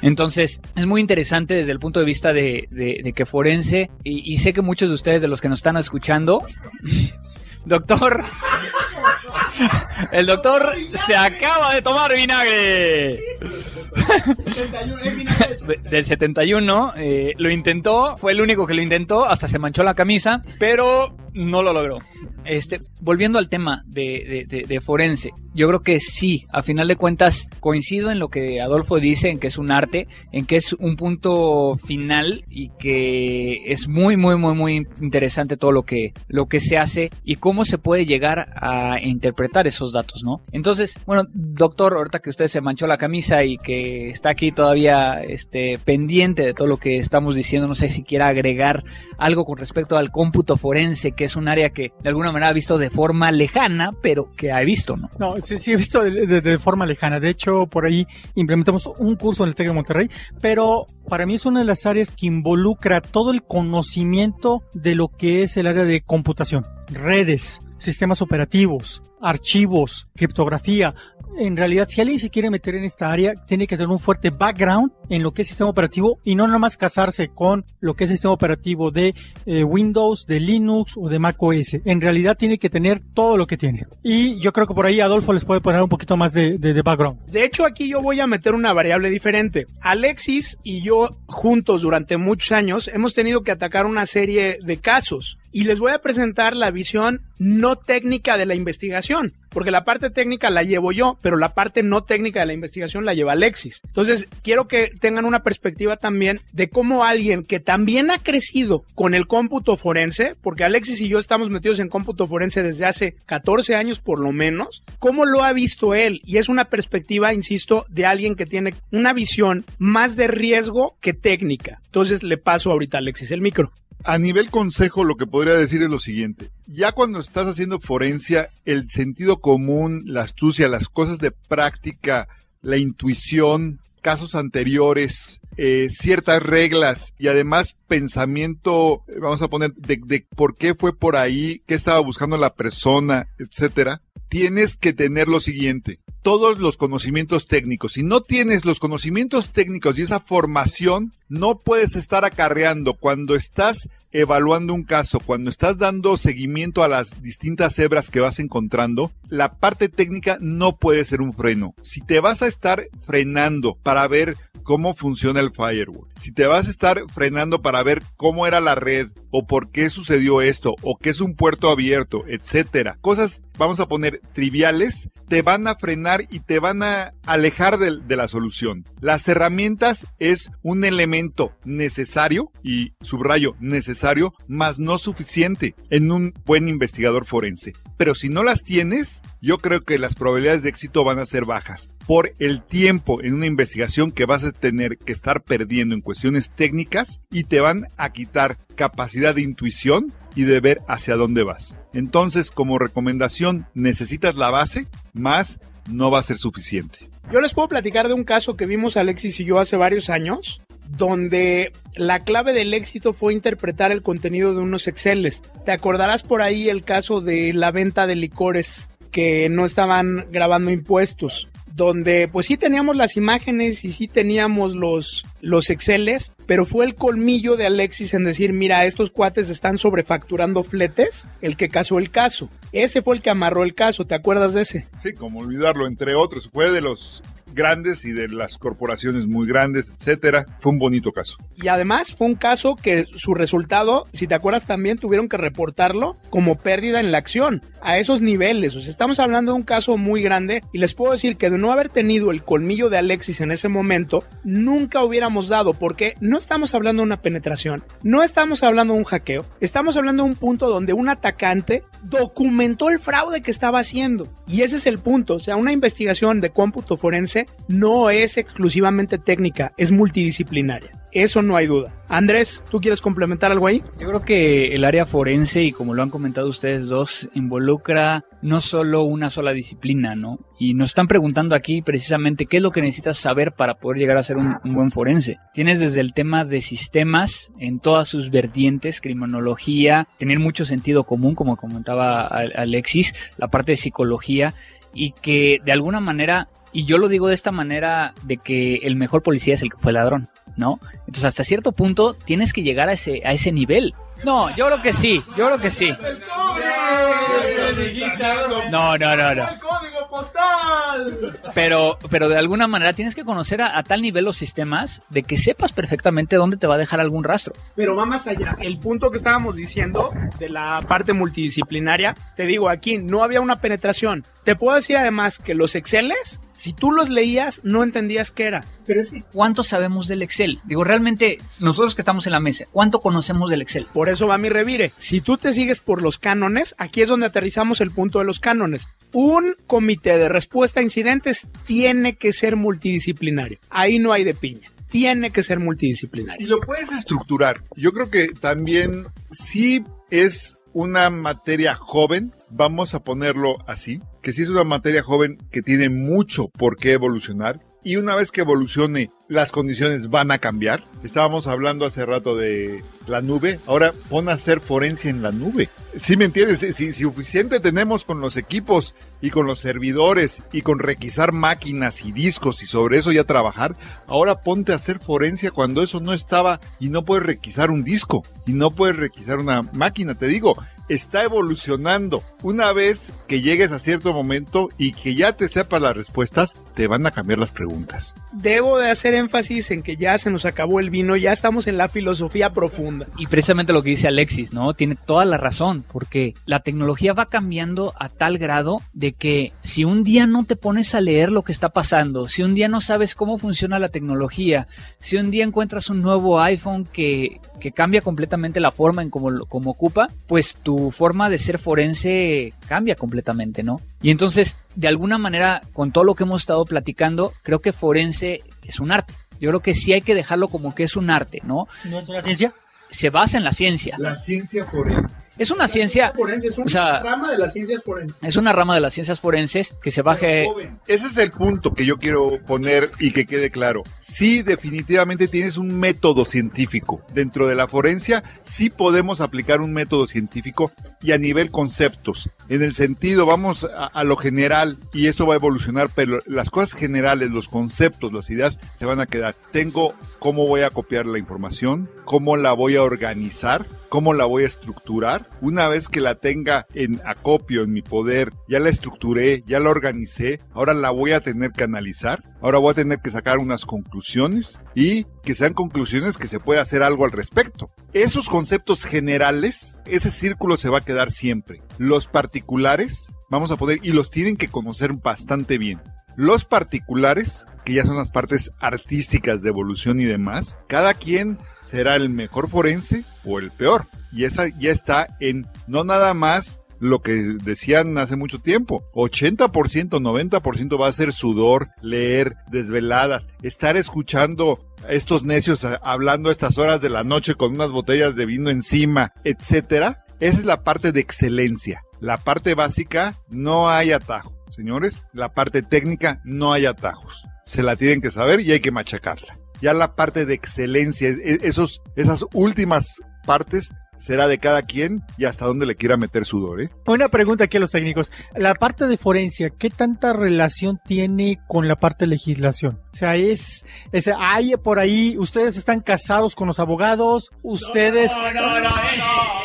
Entonces, es muy interesante desde el punto de vista de, que forense, y, sé que muchos de ustedes, de los que nos están escuchando, doctor, el doctor se acaba de tomar vinagre. Del 71, eh, lo intentó, fue el único que lo intentó, hasta se manchó la camisa, pero no lo logró. Este, volviendo al tema de, de, forense, yo creo que sí, a final de cuentas coincido en lo que Adolfo dice, en que es un arte, en que es un punto final y que es muy, muy, muy, muy interesante todo lo que, lo que se hace y cómo se puede llegar a interpretar esos datos, ¿no? Entonces, bueno, doctor, ahorita que usted se manchó la camisa y que está aquí todavía este, pendiente de todo lo que estamos diciendo, no sé si quiera agregar algo con respecto al cómputo forense, que es un área que de alguna manera ha visto de forma lejana, pero que ha visto, ¿no? No, sí, sí he visto de, de, forma lejana. De hecho, por ahí implementamos un curso en el TEC de Monterrey, pero para mí es una de las áreas que involucra todo el conocimiento de lo que es el área de computación, redes, sistemas operativos, archivos, criptografía. En realidad, si alguien se quiere meter en esta área, tiene que tener un fuerte background en lo que es sistema operativo y no nomás casarse con lo que es sistema operativo de eh, Windows, de Linux o de Mac OS. En realidad tiene que tener todo lo que tiene. Y yo creo que por ahí Adolfo les puede poner un poquito más de, de, de background. De hecho, aquí yo voy a meter una variable diferente. Alexis y yo juntos durante muchos años hemos tenido que atacar una serie de casos y les voy a presentar la visión no técnica de la investigación, porque la parte técnica la llevo yo, pero la parte no técnica de la investigación la lleva Alexis. Entonces, quiero que tengan una perspectiva también de cómo alguien que también ha crecido con el cómputo forense, porque Alexis y yo estamos metidos en cómputo forense desde hace 14 años por lo menos, cómo lo ha visto él. Y es una perspectiva, insisto, de alguien que tiene una visión más de riesgo que técnica. Entonces, le paso ahorita Alexis el micro. A nivel consejo, lo que podría decir es lo siguiente. Ya cuando estás haciendo forencia, el sentido común, la astucia, las cosas de práctica, la intuición, casos anteriores, eh, ciertas reglas y además pensamiento, vamos a poner, de, de, por qué fue por ahí, qué estaba buscando la persona, etcétera, tienes que tener lo siguiente. Todos los conocimientos técnicos. Si no tienes los conocimientos técnicos y esa formación, no puedes estar acarreando cuando estás evaluando un caso, cuando estás dando seguimiento a las distintas hebras que vas encontrando, la parte técnica no puede ser un freno. Si te vas a estar frenando para ver cómo funciona el firewall, si te vas a estar frenando para ver cómo era la red o por qué sucedió esto o qué es un puerto abierto, etcétera, cosas vamos a poner triviales, te van a frenar y te van a alejar de, de la solución. Las herramientas es un elemento necesario y subrayo necesario, más no suficiente en un buen investigador forense. Pero si no las tienes, yo creo que las probabilidades de éxito van a ser bajas por el tiempo en una investigación que vas a tener que estar perdiendo en cuestiones técnicas y te van a quitar capacidad de intuición y de ver hacia dónde vas. Entonces, como recomendación, necesitas la base, más no va a ser suficiente. Yo les puedo platicar de un caso que vimos Alexis y yo hace varios años, donde la clave del éxito fue interpretar el contenido de unos Exceles. Te acordarás por ahí el caso de la venta de licores que no estaban grabando impuestos donde pues sí teníamos las imágenes y sí teníamos los, los Exceles, pero fue el colmillo de Alexis en decir, mira, estos cuates están sobrefacturando fletes, el que casó el caso. Ese fue el que amarró el caso, ¿te acuerdas de ese? Sí, como olvidarlo, entre otros, fue de los grandes y de las corporaciones muy grandes, etcétera. Fue un bonito caso. Y además fue un caso que su resultado, si te acuerdas también, tuvieron que reportarlo como pérdida en la acción, a esos niveles. O sea, estamos hablando de un caso muy grande y les puedo decir que de no haber tenido el colmillo de Alexis en ese momento, nunca hubiéramos dado, porque no estamos hablando de una penetración, no estamos hablando de un hackeo, estamos hablando de un punto donde un atacante documentó el fraude que estaba haciendo. Y ese es el punto, o sea, una investigación de cómputo forense no es exclusivamente técnica, es multidisciplinaria. Eso no hay duda. Andrés, ¿tú quieres complementar algo ahí? Yo creo que el área forense, y como lo han comentado ustedes dos, involucra no solo una sola disciplina, ¿no? Y nos están preguntando aquí precisamente qué es lo que necesitas saber para poder llegar a ser un, un buen forense. Tienes desde el tema de sistemas en todas sus vertientes, criminología, tener mucho sentido común, como comentaba Alexis, la parte de psicología, y que de alguna manera, y yo lo digo de esta manera, de que el mejor policía es el que fue ladrón, ¿no? Entonces hasta cierto punto tienes que llegar a ese, a ese nivel. No, yo creo que sí, yo creo que sí. No, no, no, no. Pero, pero de alguna manera tienes que conocer a, a, tal nivel los sistemas de que sepas perfectamente dónde te va a dejar algún rastro. Pero va más allá. El punto que estábamos diciendo de la parte multidisciplinaria, te digo, aquí no había una penetración. Te puedo decir además que los Exceles, si tú los leías, no entendías qué era. Pero es que, ¿cuánto sabemos del Excel? Digo, realmente, nosotros que estamos en la mesa, ¿cuánto conocemos del Excel? Por eso va mi revire. Si tú te sigues por los cánones, aquí es donde aterrizamos el punto de los cánones. Un comité de respuesta a incidentes tiene que ser multidisciplinario. Ahí no hay de piña tiene que ser multidisciplinario. Y lo puedes estructurar. Yo creo que también sí es una materia joven, vamos a ponerlo así, que sí es una materia joven que tiene mucho por qué evolucionar. Y una vez que evolucione, las condiciones van a cambiar. Estábamos hablando hace rato de la nube. Ahora pon a hacer forencia en la nube. ¿Sí me entiendes? Si, si suficiente tenemos con los equipos y con los servidores y con requisar máquinas y discos y sobre eso ya trabajar, ahora ponte a hacer forencia cuando eso no estaba y no puedes requisar un disco y no puedes requisar una máquina. Te digo, está evolucionando. Una vez que llegues a cierto momento y que ya te sepas las respuestas, te van a cambiar las preguntas. Debo de hacer énfasis en que ya se nos acabó el vino, ya estamos en la filosofía profunda. Y precisamente lo que dice Alexis, ¿no? Tiene toda la razón, porque la tecnología va cambiando a tal grado de que si un día no te pones a leer lo que está pasando, si un día no sabes cómo funciona la tecnología, si un día encuentras un nuevo iPhone que, que cambia completamente la forma en cómo, cómo ocupa, pues tu forma de ser forense cambia completamente, ¿no? Y entonces, de alguna manera, con todo lo que hemos estado platicando, creo que forense es un arte. Yo creo que sí hay que dejarlo como que es un arte, ¿no? ¿No es una ciencia? Se basa en la ciencia. La ciencia forense. Es una ciencia. Forense, es una o sea, rama de las ciencias forenses. Es una rama de las ciencias forenses que se baje. Ese es el punto que yo quiero poner y que quede claro. Sí, definitivamente tienes un método científico. Dentro de la forencia, sí podemos aplicar un método científico y a nivel conceptos. En el sentido, vamos a, a lo general y esto va a evolucionar, pero las cosas generales, los conceptos, las ideas se van a quedar. Tengo cómo voy a copiar la información, cómo la voy a organizar, cómo la voy a estructurar. Una vez que la tenga en acopio, en mi poder, ya la estructuré, ya la organicé, ahora la voy a tener que analizar, ahora voy a tener que sacar unas conclusiones y que sean conclusiones que se pueda hacer algo al respecto. Esos conceptos generales, ese círculo se va a quedar siempre. Los particulares, vamos a poder, y los tienen que conocer bastante bien. Los particulares, que ya son las partes artísticas de evolución y demás, cada quien será el mejor forense o el peor. Y esa ya está en no nada más lo que decían hace mucho tiempo. 80%, 90% va a ser sudor, leer, desveladas, estar escuchando a estos necios hablando a estas horas de la noche con unas botellas de vino encima, etcétera. Esa es la parte de excelencia. La parte básica no hay atajo. Señores, la parte técnica no hay atajos. Se la tienen que saber y hay que machacarla. Ya la parte de excelencia, esos, esas últimas partes será de cada quien y hasta dónde le quiera meter sudor. ¿eh? Una pregunta aquí a los técnicos. La parte de forencia, ¿qué tanta relación tiene con la parte de legislación? O sea, es, es hay por ahí, ustedes están casados con los abogados, ustedes... No, no, no,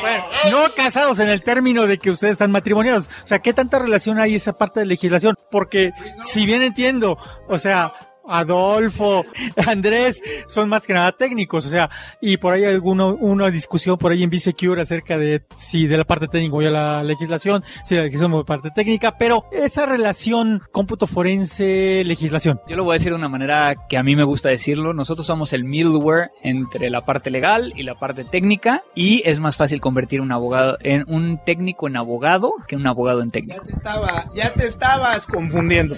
bueno, no casados en el término de que ustedes están matrimoniados. O sea, ¿qué tanta relación hay esa parte de legislación? Porque si bien entiendo, o sea, Adolfo, Andrés, son más que nada técnicos, o sea, y por ahí hay alguna una discusión por ahí en Bisecure acerca de si de la parte técnica o de la legislación, si la legislación o parte técnica, pero esa relación cómputo forense, legislación. Yo lo voy a decir de una manera que a mí me gusta decirlo, nosotros somos el middleware entre la parte legal y la parte técnica y es más fácil convertir un abogado en un técnico en abogado que un abogado en técnico. Ya te, estaba, ya te estabas confundiendo.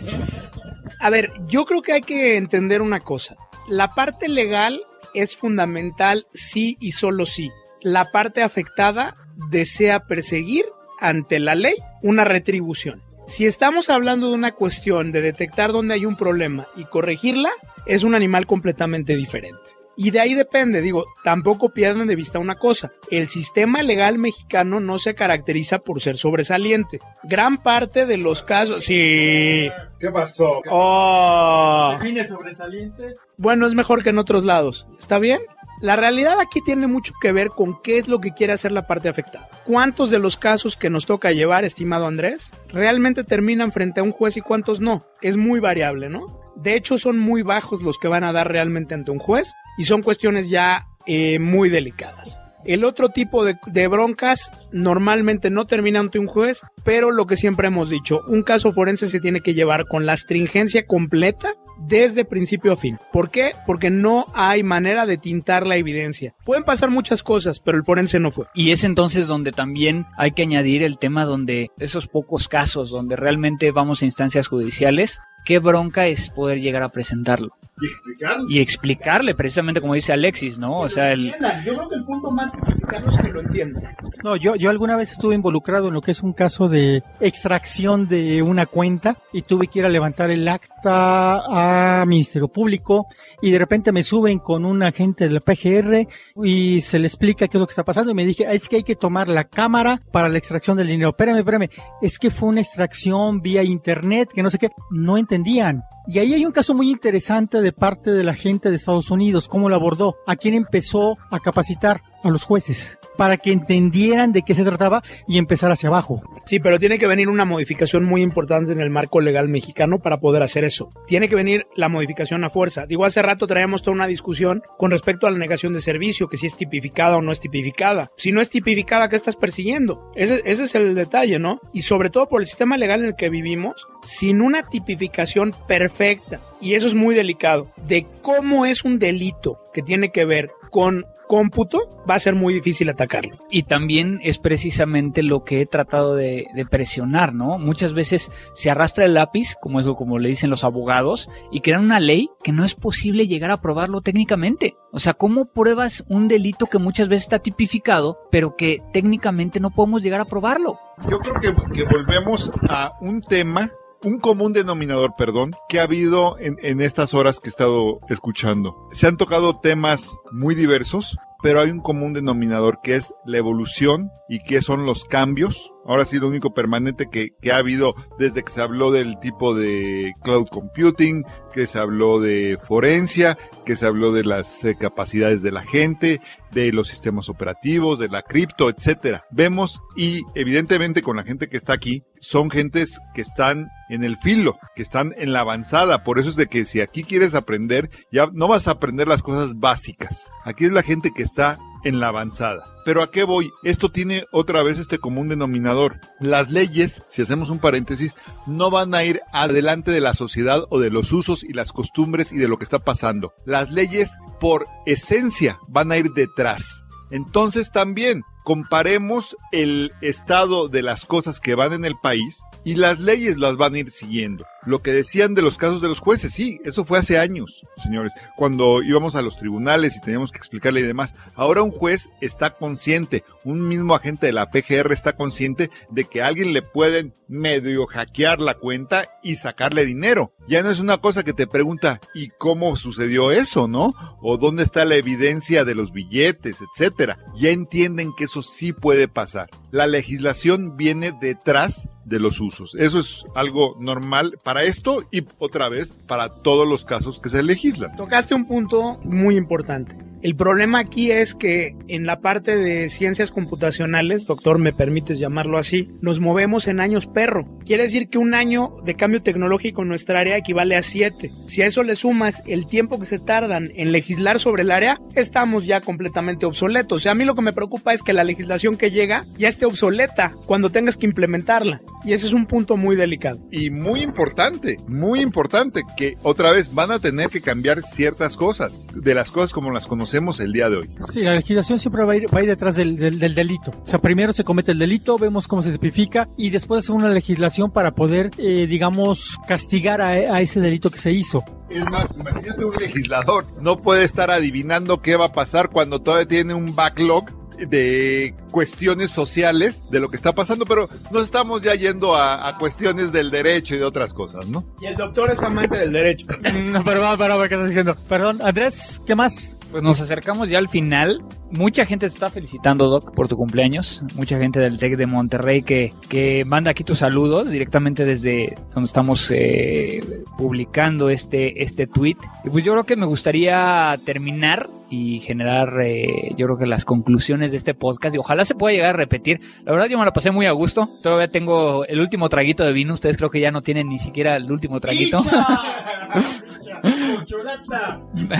A ver, yo creo que hay que entender una cosa. La parte legal es fundamental sí y solo sí. La parte afectada desea perseguir ante la ley una retribución. Si estamos hablando de una cuestión de detectar dónde hay un problema y corregirla, es un animal completamente diferente. Y de ahí depende, digo, tampoco pierdan de vista una cosa, el sistema legal mexicano no se caracteriza por ser sobresaliente. Gran parte de los casos, sí. ¿Qué pasó? Oh. ¿Define sobresaliente? Bueno, es mejor que en otros lados. ¿Está bien? La realidad aquí tiene mucho que ver con qué es lo que quiere hacer la parte afectada. ¿Cuántos de los casos que nos toca llevar, estimado Andrés, realmente terminan frente a un juez y cuántos no? Es muy variable, ¿no? De hecho, son muy bajos los que van a dar realmente ante un juez y son cuestiones ya eh, muy delicadas. El otro tipo de, broncas normalmente no termina ante un juez, pero lo que siempre hemos dicho, un caso forense se tiene que llevar con la astringencia completa desde principio a fin. ¿Por qué? Porque no hay manera de tintar la evidencia. Pueden pasar muchas cosas, pero el forense no fue. Y es entonces donde también hay que añadir el tema donde esos pocos casos donde realmente vamos a instancias judiciales, qué bronca es poder llegar a presentarlo. Y explicarle. Y explicarle, precisamente como dice Alexis, ¿no? O sea, el... Yo creo que el punto más complicado es que lo entiendan. No, yo, yo alguna vez estuve involucrado en lo que es un caso de extracción de una cuenta y tuve que ir a levantar el acta a Ministerio Público y de repente me suben con un agente del PGR y se le explica qué es lo que está pasando y me dije, es que hay que tomar la cámara para la extracción del dinero. Espérame, espérame, es que fue una extracción vía internet, que no sé qué, no entendían. Y ahí hay un caso muy interesante de parte de la gente de Estados Unidos, cómo lo abordó, a quién empezó a capacitar a los jueces para que entendieran de qué se trataba y empezar hacia abajo. Sí, pero tiene que venir una modificación muy importante en el marco legal mexicano para poder hacer eso. Tiene que venir la modificación a fuerza. Digo, hace rato traíamos toda una discusión con respecto a la negación de servicio, que si es tipificada o no es tipificada. Si no es tipificada, ¿qué estás persiguiendo? Ese, es el detalle, ¿no? Y sobre todo por el sistema legal en el que vivimos, sin una tipificación perfecta, y eso es muy delicado, de cómo es un delito que tiene que ver con cómputo, va a ser muy difícil atacarlo. Y también es precisamente lo que he tratado de, de, presionar, ¿no? Muchas veces se arrastra el lápiz, como es lo como le dicen los abogados, y crean una ley que no es posible llegar a probarlo técnicamente. O sea, ¿cómo pruebas un delito que muchas veces está tipificado, pero que técnicamente no podemos llegar a probarlo? Yo creo que, que volvemos a un tema un común denominador, perdón, que ha habido en, en, estas horas que he estado escuchando. Se han tocado temas muy diversos, pero hay un común denominador que es la evolución y que son los cambios. Ahora sí, lo único permanente que, que ha habido desde que se habló del tipo de cloud computing, que se habló de forencia, que se habló de las eh, capacidades de la gente, de los sistemas operativos, de la cripto, etcétera. Vemos y evidentemente con la gente que está aquí son gentes que están en el filo, que están en la avanzada. Por eso es de que si aquí quieres aprender, ya no vas a aprender las cosas básicas. Aquí es la gente que está en la avanzada. Pero ¿a qué voy? Esto tiene otra vez este común denominador. Las leyes, si hacemos un paréntesis, no van a ir adelante de la sociedad o de los usos y las costumbres y de lo que está pasando. Las leyes, por esencia, van a ir detrás. Entonces también, comparemos el estado de las cosas que van en el país y las leyes las van a ir siguiendo. Lo que decían de los casos de los jueces, sí, eso fue hace años, señores, cuando íbamos a los tribunales y teníamos que explicarle y demás. Ahora un juez está consciente, un mismo agente de la PGR está consciente de que a alguien le pueden medio hackear la cuenta y sacarle dinero. Ya no es una cosa que te pregunta, ¿y cómo sucedió eso, no? O dónde está la evidencia de los billetes, etcétera. Ya entienden que eso sí puede pasar. La legislación viene detrás de los usos. Eso es algo normal para esto y otra vez para todos los casos que se legislan. Tocaste un punto muy importante. El problema aquí es que en la parte de ciencias computacionales, doctor, me permites llamarlo así, nos movemos en años perro. Quiere decir que un año de cambio tecnológico en nuestra área equivale a siete. Si a eso le sumas el tiempo que se tardan en legislar sobre el área, estamos ya completamente obsoletos. O sea, a mí lo que me preocupa es que la legislación que llega ya esté obsoleta cuando tengas que implementarla. Y ese es un punto muy delicado. Y muy importante, muy importante, que otra vez van a tener que cambiar ciertas cosas, de las cosas como las conocemos el día de hoy. Sí, la legislación siempre va a ir, va a ir detrás del, del, del, delito. O sea, primero se comete el delito, vemos cómo se tipifica y después hacer una legislación para poder, eh, digamos, castigar a, a, ese delito que se hizo. Es más, imagínate un legislador, no puede estar adivinando qué va a pasar cuando todavía tiene un backlog de cuestiones sociales de lo que está pasando, pero nos estamos ya yendo a, a, cuestiones del derecho y de otras cosas, ¿no? Y el doctor es amante del derecho. no, perdón, perdón, ¿qué estás diciendo? Perdón, Andrés, ¿qué más? Pues nos acercamos ya al final. Mucha gente te está felicitando, Doc, por tu cumpleaños. Mucha gente del TEC de Monterrey que, que manda aquí tus saludos directamente desde donde estamos eh, publicando este, este tweet. Y pues yo creo que me gustaría terminar y generar, eh, yo creo que las conclusiones de este podcast. Y ojalá se pueda llegar a repetir. La verdad, yo me la pasé muy a gusto. Todavía tengo el último traguito de vino. Ustedes creo que ya no tienen ni siquiera el último traguito.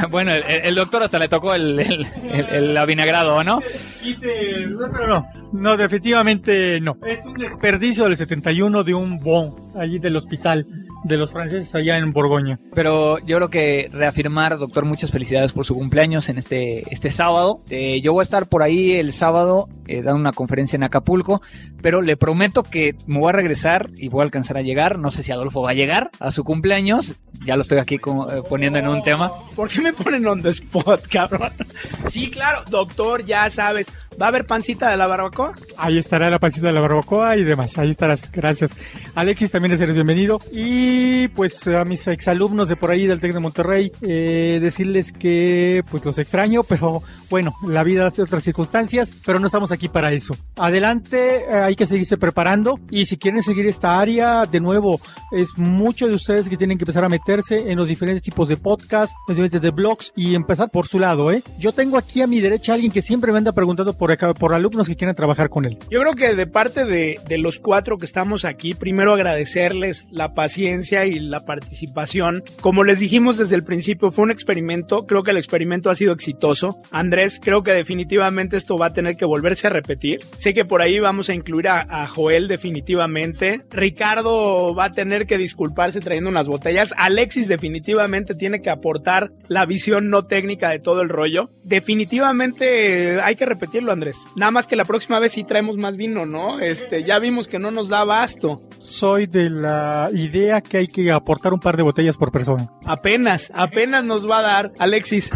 bueno, el, el, doctor hasta le tocó el, el, el avinagrado, ¿no? Quise, no, pero no, no, definitivamente no. Es un desperdicio del 71 de un bon allí del hospital de los franceses allá en Borgoña. Pero yo creo que reafirmar, doctor, muchas felicidades por su cumpleaños en este, este sábado. Eh, yo voy a estar por ahí el sábado eh, dando una conferencia en Acapulco, pero le prometo que me voy a regresar y voy a alcanzar a llegar. No sé si Adolfo va a llegar a su cumpleaños. Ya lo estoy aquí eh, poniendo en un tema. ¿Por qué me ponen on the spot, cabrón? Sí, claro, doctor, ya sabes. ¿Va a haber pancita de la barbacoa? Ahí estará la pancita de la barbacoa y demás. Ahí estarás. Gracias. Alexis, también eres bienvenido. Y pues a mis exalumnos de por ahí del TEC de Monterrey, eh, decirles que pues los extraño, pero bueno, la vida hace otras circunstancias, pero no estamos aquí para eso. Adelante, eh, hay que seguirse preparando y si quieren seguir esta área, de nuevo, es mucho de ustedes que tienen que empezar a meterse en los diferentes tipos de diferentes de blogs y empezar por su lado, ¿eh? Yo tengo aquí a mi derecha a alguien que siempre me anda preguntando por por, por alumnos que quieran trabajar con él? Yo creo que de parte de, de, los cuatro que estamos aquí, primero agradecerles la paciencia y la participación. Como les dijimos desde el principio, fue un experimento. Creo que el experimento ha sido exitoso. Andrés, creo que definitivamente esto va a tener que volverse a repetir. Sé que por ahí vamos a incluir a, a Joel definitivamente. Ricardo va a tener que disculparse trayendo unas botellas. Alexis definitivamente tiene que aportar la visión no técnica de todo el rollo. Definitivamente hay que repetirlo, Andrés. Nada más que la próxima vez sí traemos más vino, ¿no? Este, ya vimos que no nos da abasto. Soy de la idea que hay que aportar un par de botellas por persona. Apenas, apenas nos va a dar, Alexis.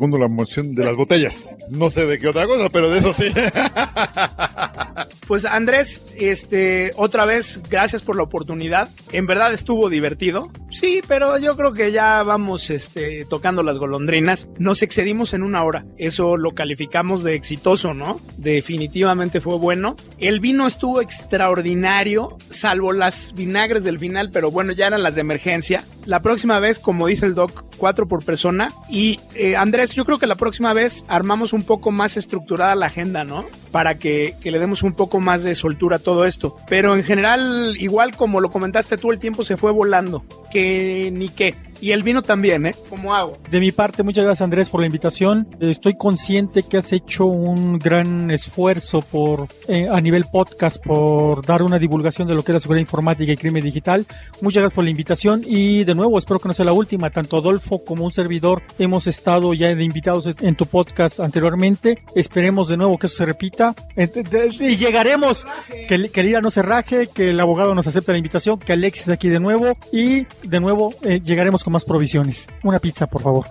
Segundo la moción de las botellas. No sé de qué otra cosa, pero de eso sí. Pues Andrés, este, otra vez, gracias por la oportunidad. En verdad estuvo divertido. Sí, pero yo creo que ya vamos, este, tocando las golondrinas. Nos excedimos en una hora. Eso lo calificamos de exitoso, ¿no? Definitivamente fue bueno. El vino estuvo extraordinario, salvo las vinagres del final, pero bueno, ya eran las de emergencia. La próxima vez, como dice el doc, cuatro por persona. Y eh, Andrés, yo creo que la próxima vez armamos un poco más estructurada la agenda, ¿no? Para que, que le demos un poco más de soltura todo esto. Pero en general, igual como lo comentaste tú, el tiempo se fue volando. Que ni qué. Y el vino también, ¿eh? Como hago. De mi parte, muchas gracias Andrés por la invitación. Estoy consciente que has hecho un gran esfuerzo por eh, a nivel podcast por dar una divulgación de lo que es la seguridad informática y crimen digital. Muchas gracias por la invitación y de nuevo espero que no sea la última. Tanto Adolfo como un servidor hemos estado ya de invitados en tu podcast anteriormente. Esperemos de nuevo que eso se repita y llegaremos que, que el IRA no se raje, que el abogado nos acepte la invitación, que Alexis aquí de nuevo y de nuevo eh, llegaremos con más provisiones. Una pizza, por favor.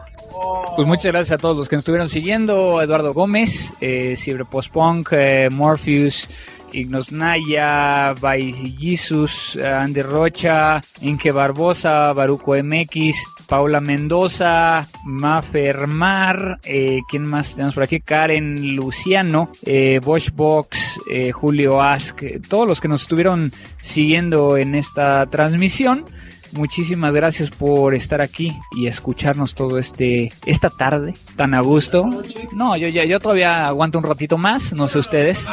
Pues muchas gracias a todos los que nos estuvieron siguiendo. Eduardo Gómez, eh, Cyberpostpunk, eh, Morpheus, Ignos Naya, By Jesus, Andy Rocha, Inge Barbosa, Baruco MX, Paula Mendoza, Mafermar, eh, ¿quién más tenemos por aquí? Karen Luciano, eh, Boschbox, eh, Julio Ask, todos los que nos estuvieron siguiendo en esta transmisión. Muchísimas gracias por estar aquí y escucharnos todo este esta tarde tan a gusto. No, yo ya yo todavía aguanto un ratito más, no sé ustedes.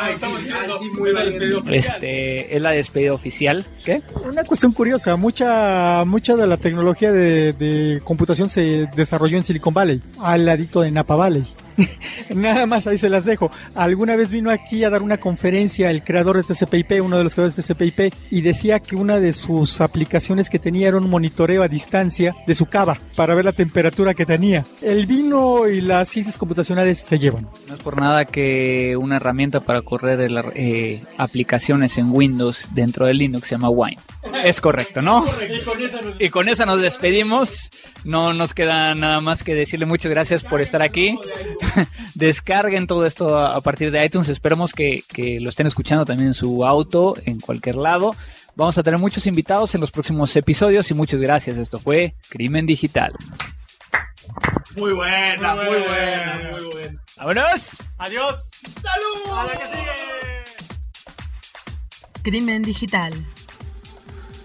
Este es la despedida oficial. ¿Qué? Una cuestión curiosa, mucha mucha de la tecnología de, de computación se desarrolló en Silicon Valley, al ladito de Napa Valley. Nada más ahí se las dejo. Alguna vez vino aquí a dar una conferencia el creador de TCP/IP, uno de los creadores de TCP/IP, y decía que una de sus aplicaciones que tenía era un monitoreo a distancia de su cava para ver la temperatura que tenía. El vino y las ciencias computacionales se llevan. No es por nada que una herramienta para correr el, eh, aplicaciones en Windows dentro de Linux se llama Wine. Es correcto, ¿no? Y con esa nos despedimos. No nos queda nada más que decirle muchas gracias por estar aquí. Descarguen todo esto a partir de iTunes. Esperemos que, que lo estén escuchando también en su auto, en cualquier lado. Vamos a tener muchos invitados en los próximos episodios y muchas gracias. Esto fue Crimen Digital. Muy buena, muy buena, muy buena. ¡Vámonos! Adiós. ¡Salud! A la que sigue. Crimen Digital.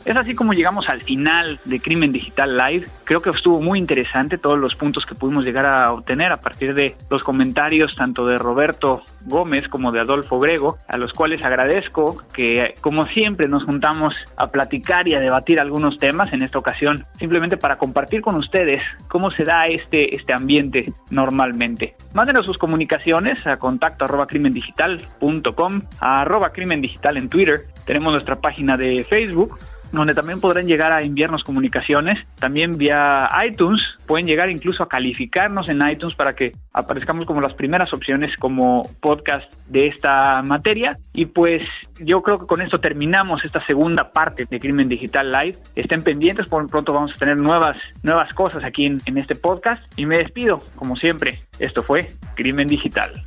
Es así como llegamos al final de Crimen Digital Live. Creo que estuvo muy interesante todos los puntos que pudimos llegar a obtener a partir de los comentarios tanto de Roberto Gómez como de Adolfo Grego, a los cuales agradezco que como siempre nos juntamos a platicar y a debatir algunos temas en esta ocasión, simplemente para compartir con ustedes cómo se da este, este ambiente normalmente. Mándenos sus comunicaciones a contacto arroba crimendigital.com, a arroba crimen digital en Twitter, tenemos nuestra página de Facebook, donde también podrán llegar a enviarnos comunicaciones. También vía iTunes, pueden llegar incluso a calificarnos en iTunes para que aparezcamos como las primeras opciones como podcast de esta materia. Y pues yo creo que con esto terminamos esta segunda parte de Crimen Digital Live. Estén pendientes, por pronto vamos a tener nuevas, nuevas cosas aquí en, en este podcast. Y me despido, como siempre. Esto fue Crimen Digital.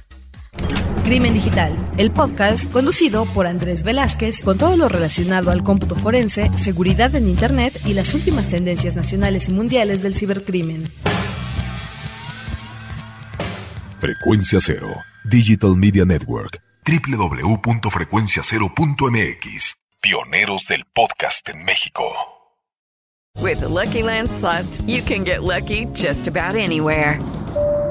Crimen Digital, el podcast conducido por Andrés Velázquez con todo lo relacionado al cómputo forense, seguridad en Internet y las últimas tendencias nacionales y mundiales del cibercrimen. Frecuencia Cero, Digital Media Network, www.frecuenciacero.mx, pioneros del podcast en México. With the Lucky Land slots, you can get lucky just about anywhere.